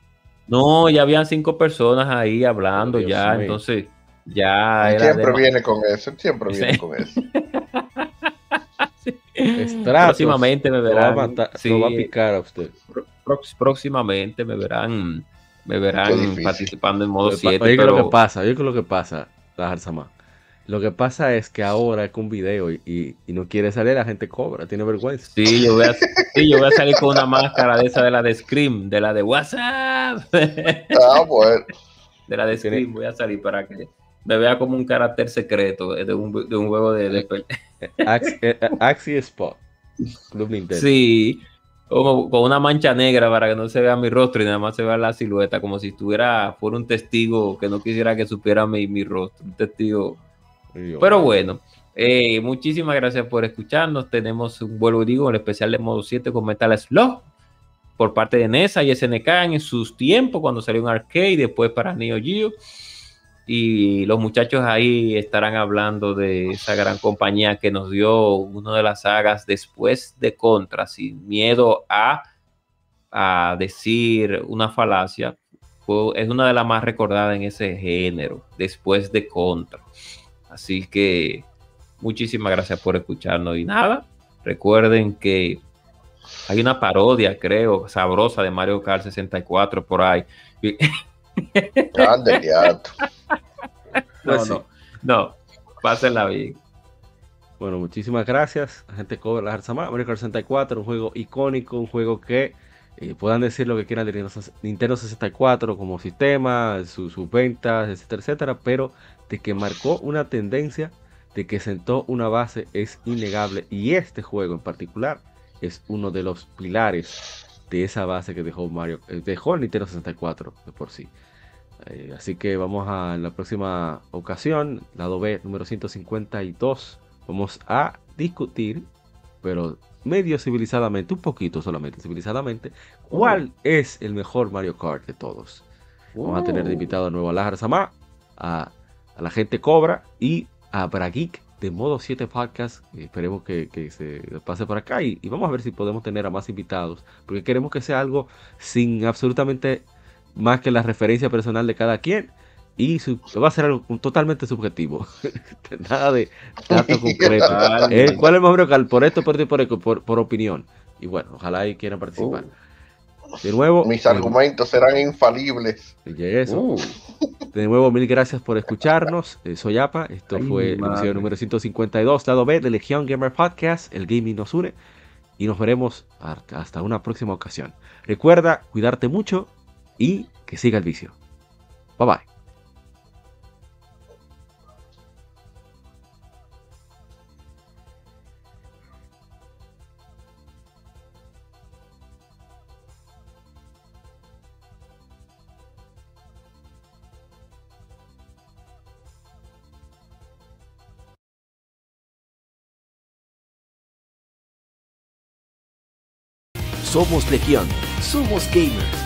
No, ya habían cinco personas ahí hablando Oh, Dios ya, mío. entonces ya era siempre viene con eso, él siempre viene Sí. con eso. Estratos, próximamente me Lo va a verán. matar, sí, lo va a picar a usted. próximamente me verán, me verán participando en modo Oye, pa- 7, oye, que lo pero que pasa, oye, que lo que pasa, la Sama. Lo que pasa es que ahora es con video y, y- y no quiere salir, la gente cobra, tiene vergüenza. sí, yo voy a, sí, yo voy a salir con una máscara de esa de la de Scream, de la de WhatsApp, de Ah, bueno. la de Scream, voy a salir para que me vea como un carácter secreto de un, de un juego de, de eh, eh, Axie Spot, Club Nintendo. Sí, como con una mancha negra para que no se vea mi rostro y nada más se vea la silueta, como si estuviera, fuera un testigo que no quisiera que supiera mi, mi rostro, un testigo. Y yo, Pero bueno, eh, muchísimas gracias por escucharnos. Tenemos un vuelvo y digo, el especial de modo 7 con Metal Slug por parte de NESA y SNK en sus tiempos, cuando salió un arcade, después para Neo Geo. Y los muchachos ahí estarán hablando de esa gran compañía que nos dio una de las sagas después de Contra, sin miedo a, a decir una falacia. Es una de las más recordadas en ese género, después de Contra. Así que muchísimas gracias por escucharnos. Y nada, recuerden que hay una parodia, creo, sabrosa de Mario Kart 64 por ahí. Grande. No, Pues sí. no, no, pásenla bien. Bueno, muchísimas gracias. La gente cobra la Arzama. Mario Kart 64, un juego icónico, un juego que eh, puedan decir lo que quieran de Nintendo- Nintendo 64 como sistema, su- sus ventas, etcétera, etcétera, pero de que marcó una tendencia, de que sentó una base, es innegable. Y este juego en particular es uno de los pilares de esa base que dejó Mario, eh, dejó el Nintendo 64 de por sí. Eh, así que vamos a en la próxima ocasión, lado B número 152. Vamos a discutir, pero medio civilizadamente, un poquito solamente civilizadamente, cuál es el mejor Mario Kart de todos. Vamos a tener de invitado de nuevo a Lajar Samá, a, a la gente Cobra y a Brageek de Modo 7 Podcast. Esperemos que, que se pase por acá y, y vamos a ver si podemos tener a más invitados, porque queremos que sea algo sin absolutamente más que la referencia personal de cada quien. Y su- va a ser algo totalmente subjetivo. Nada de datos concretos. Vale. Eh, ¿Cuál es el mejor Mario Kart? Por esto, por esto, por, esto, por, por opinión. Y bueno, ojalá y quieran participar. De nuevo, Mis eh, argumentos serán infalibles. eso. Uh, De nuevo, mil gracias por escucharnos. Eh, soy Apa. Esto Ay, fue el episodio número 152, lado B de Legión Gamer Podcast. El gaming nos une. Y nos veremos hasta una próxima ocasión. Recuerda cuidarte mucho y que siga el vicio. Bye bye. Somos Legión, somos gamers.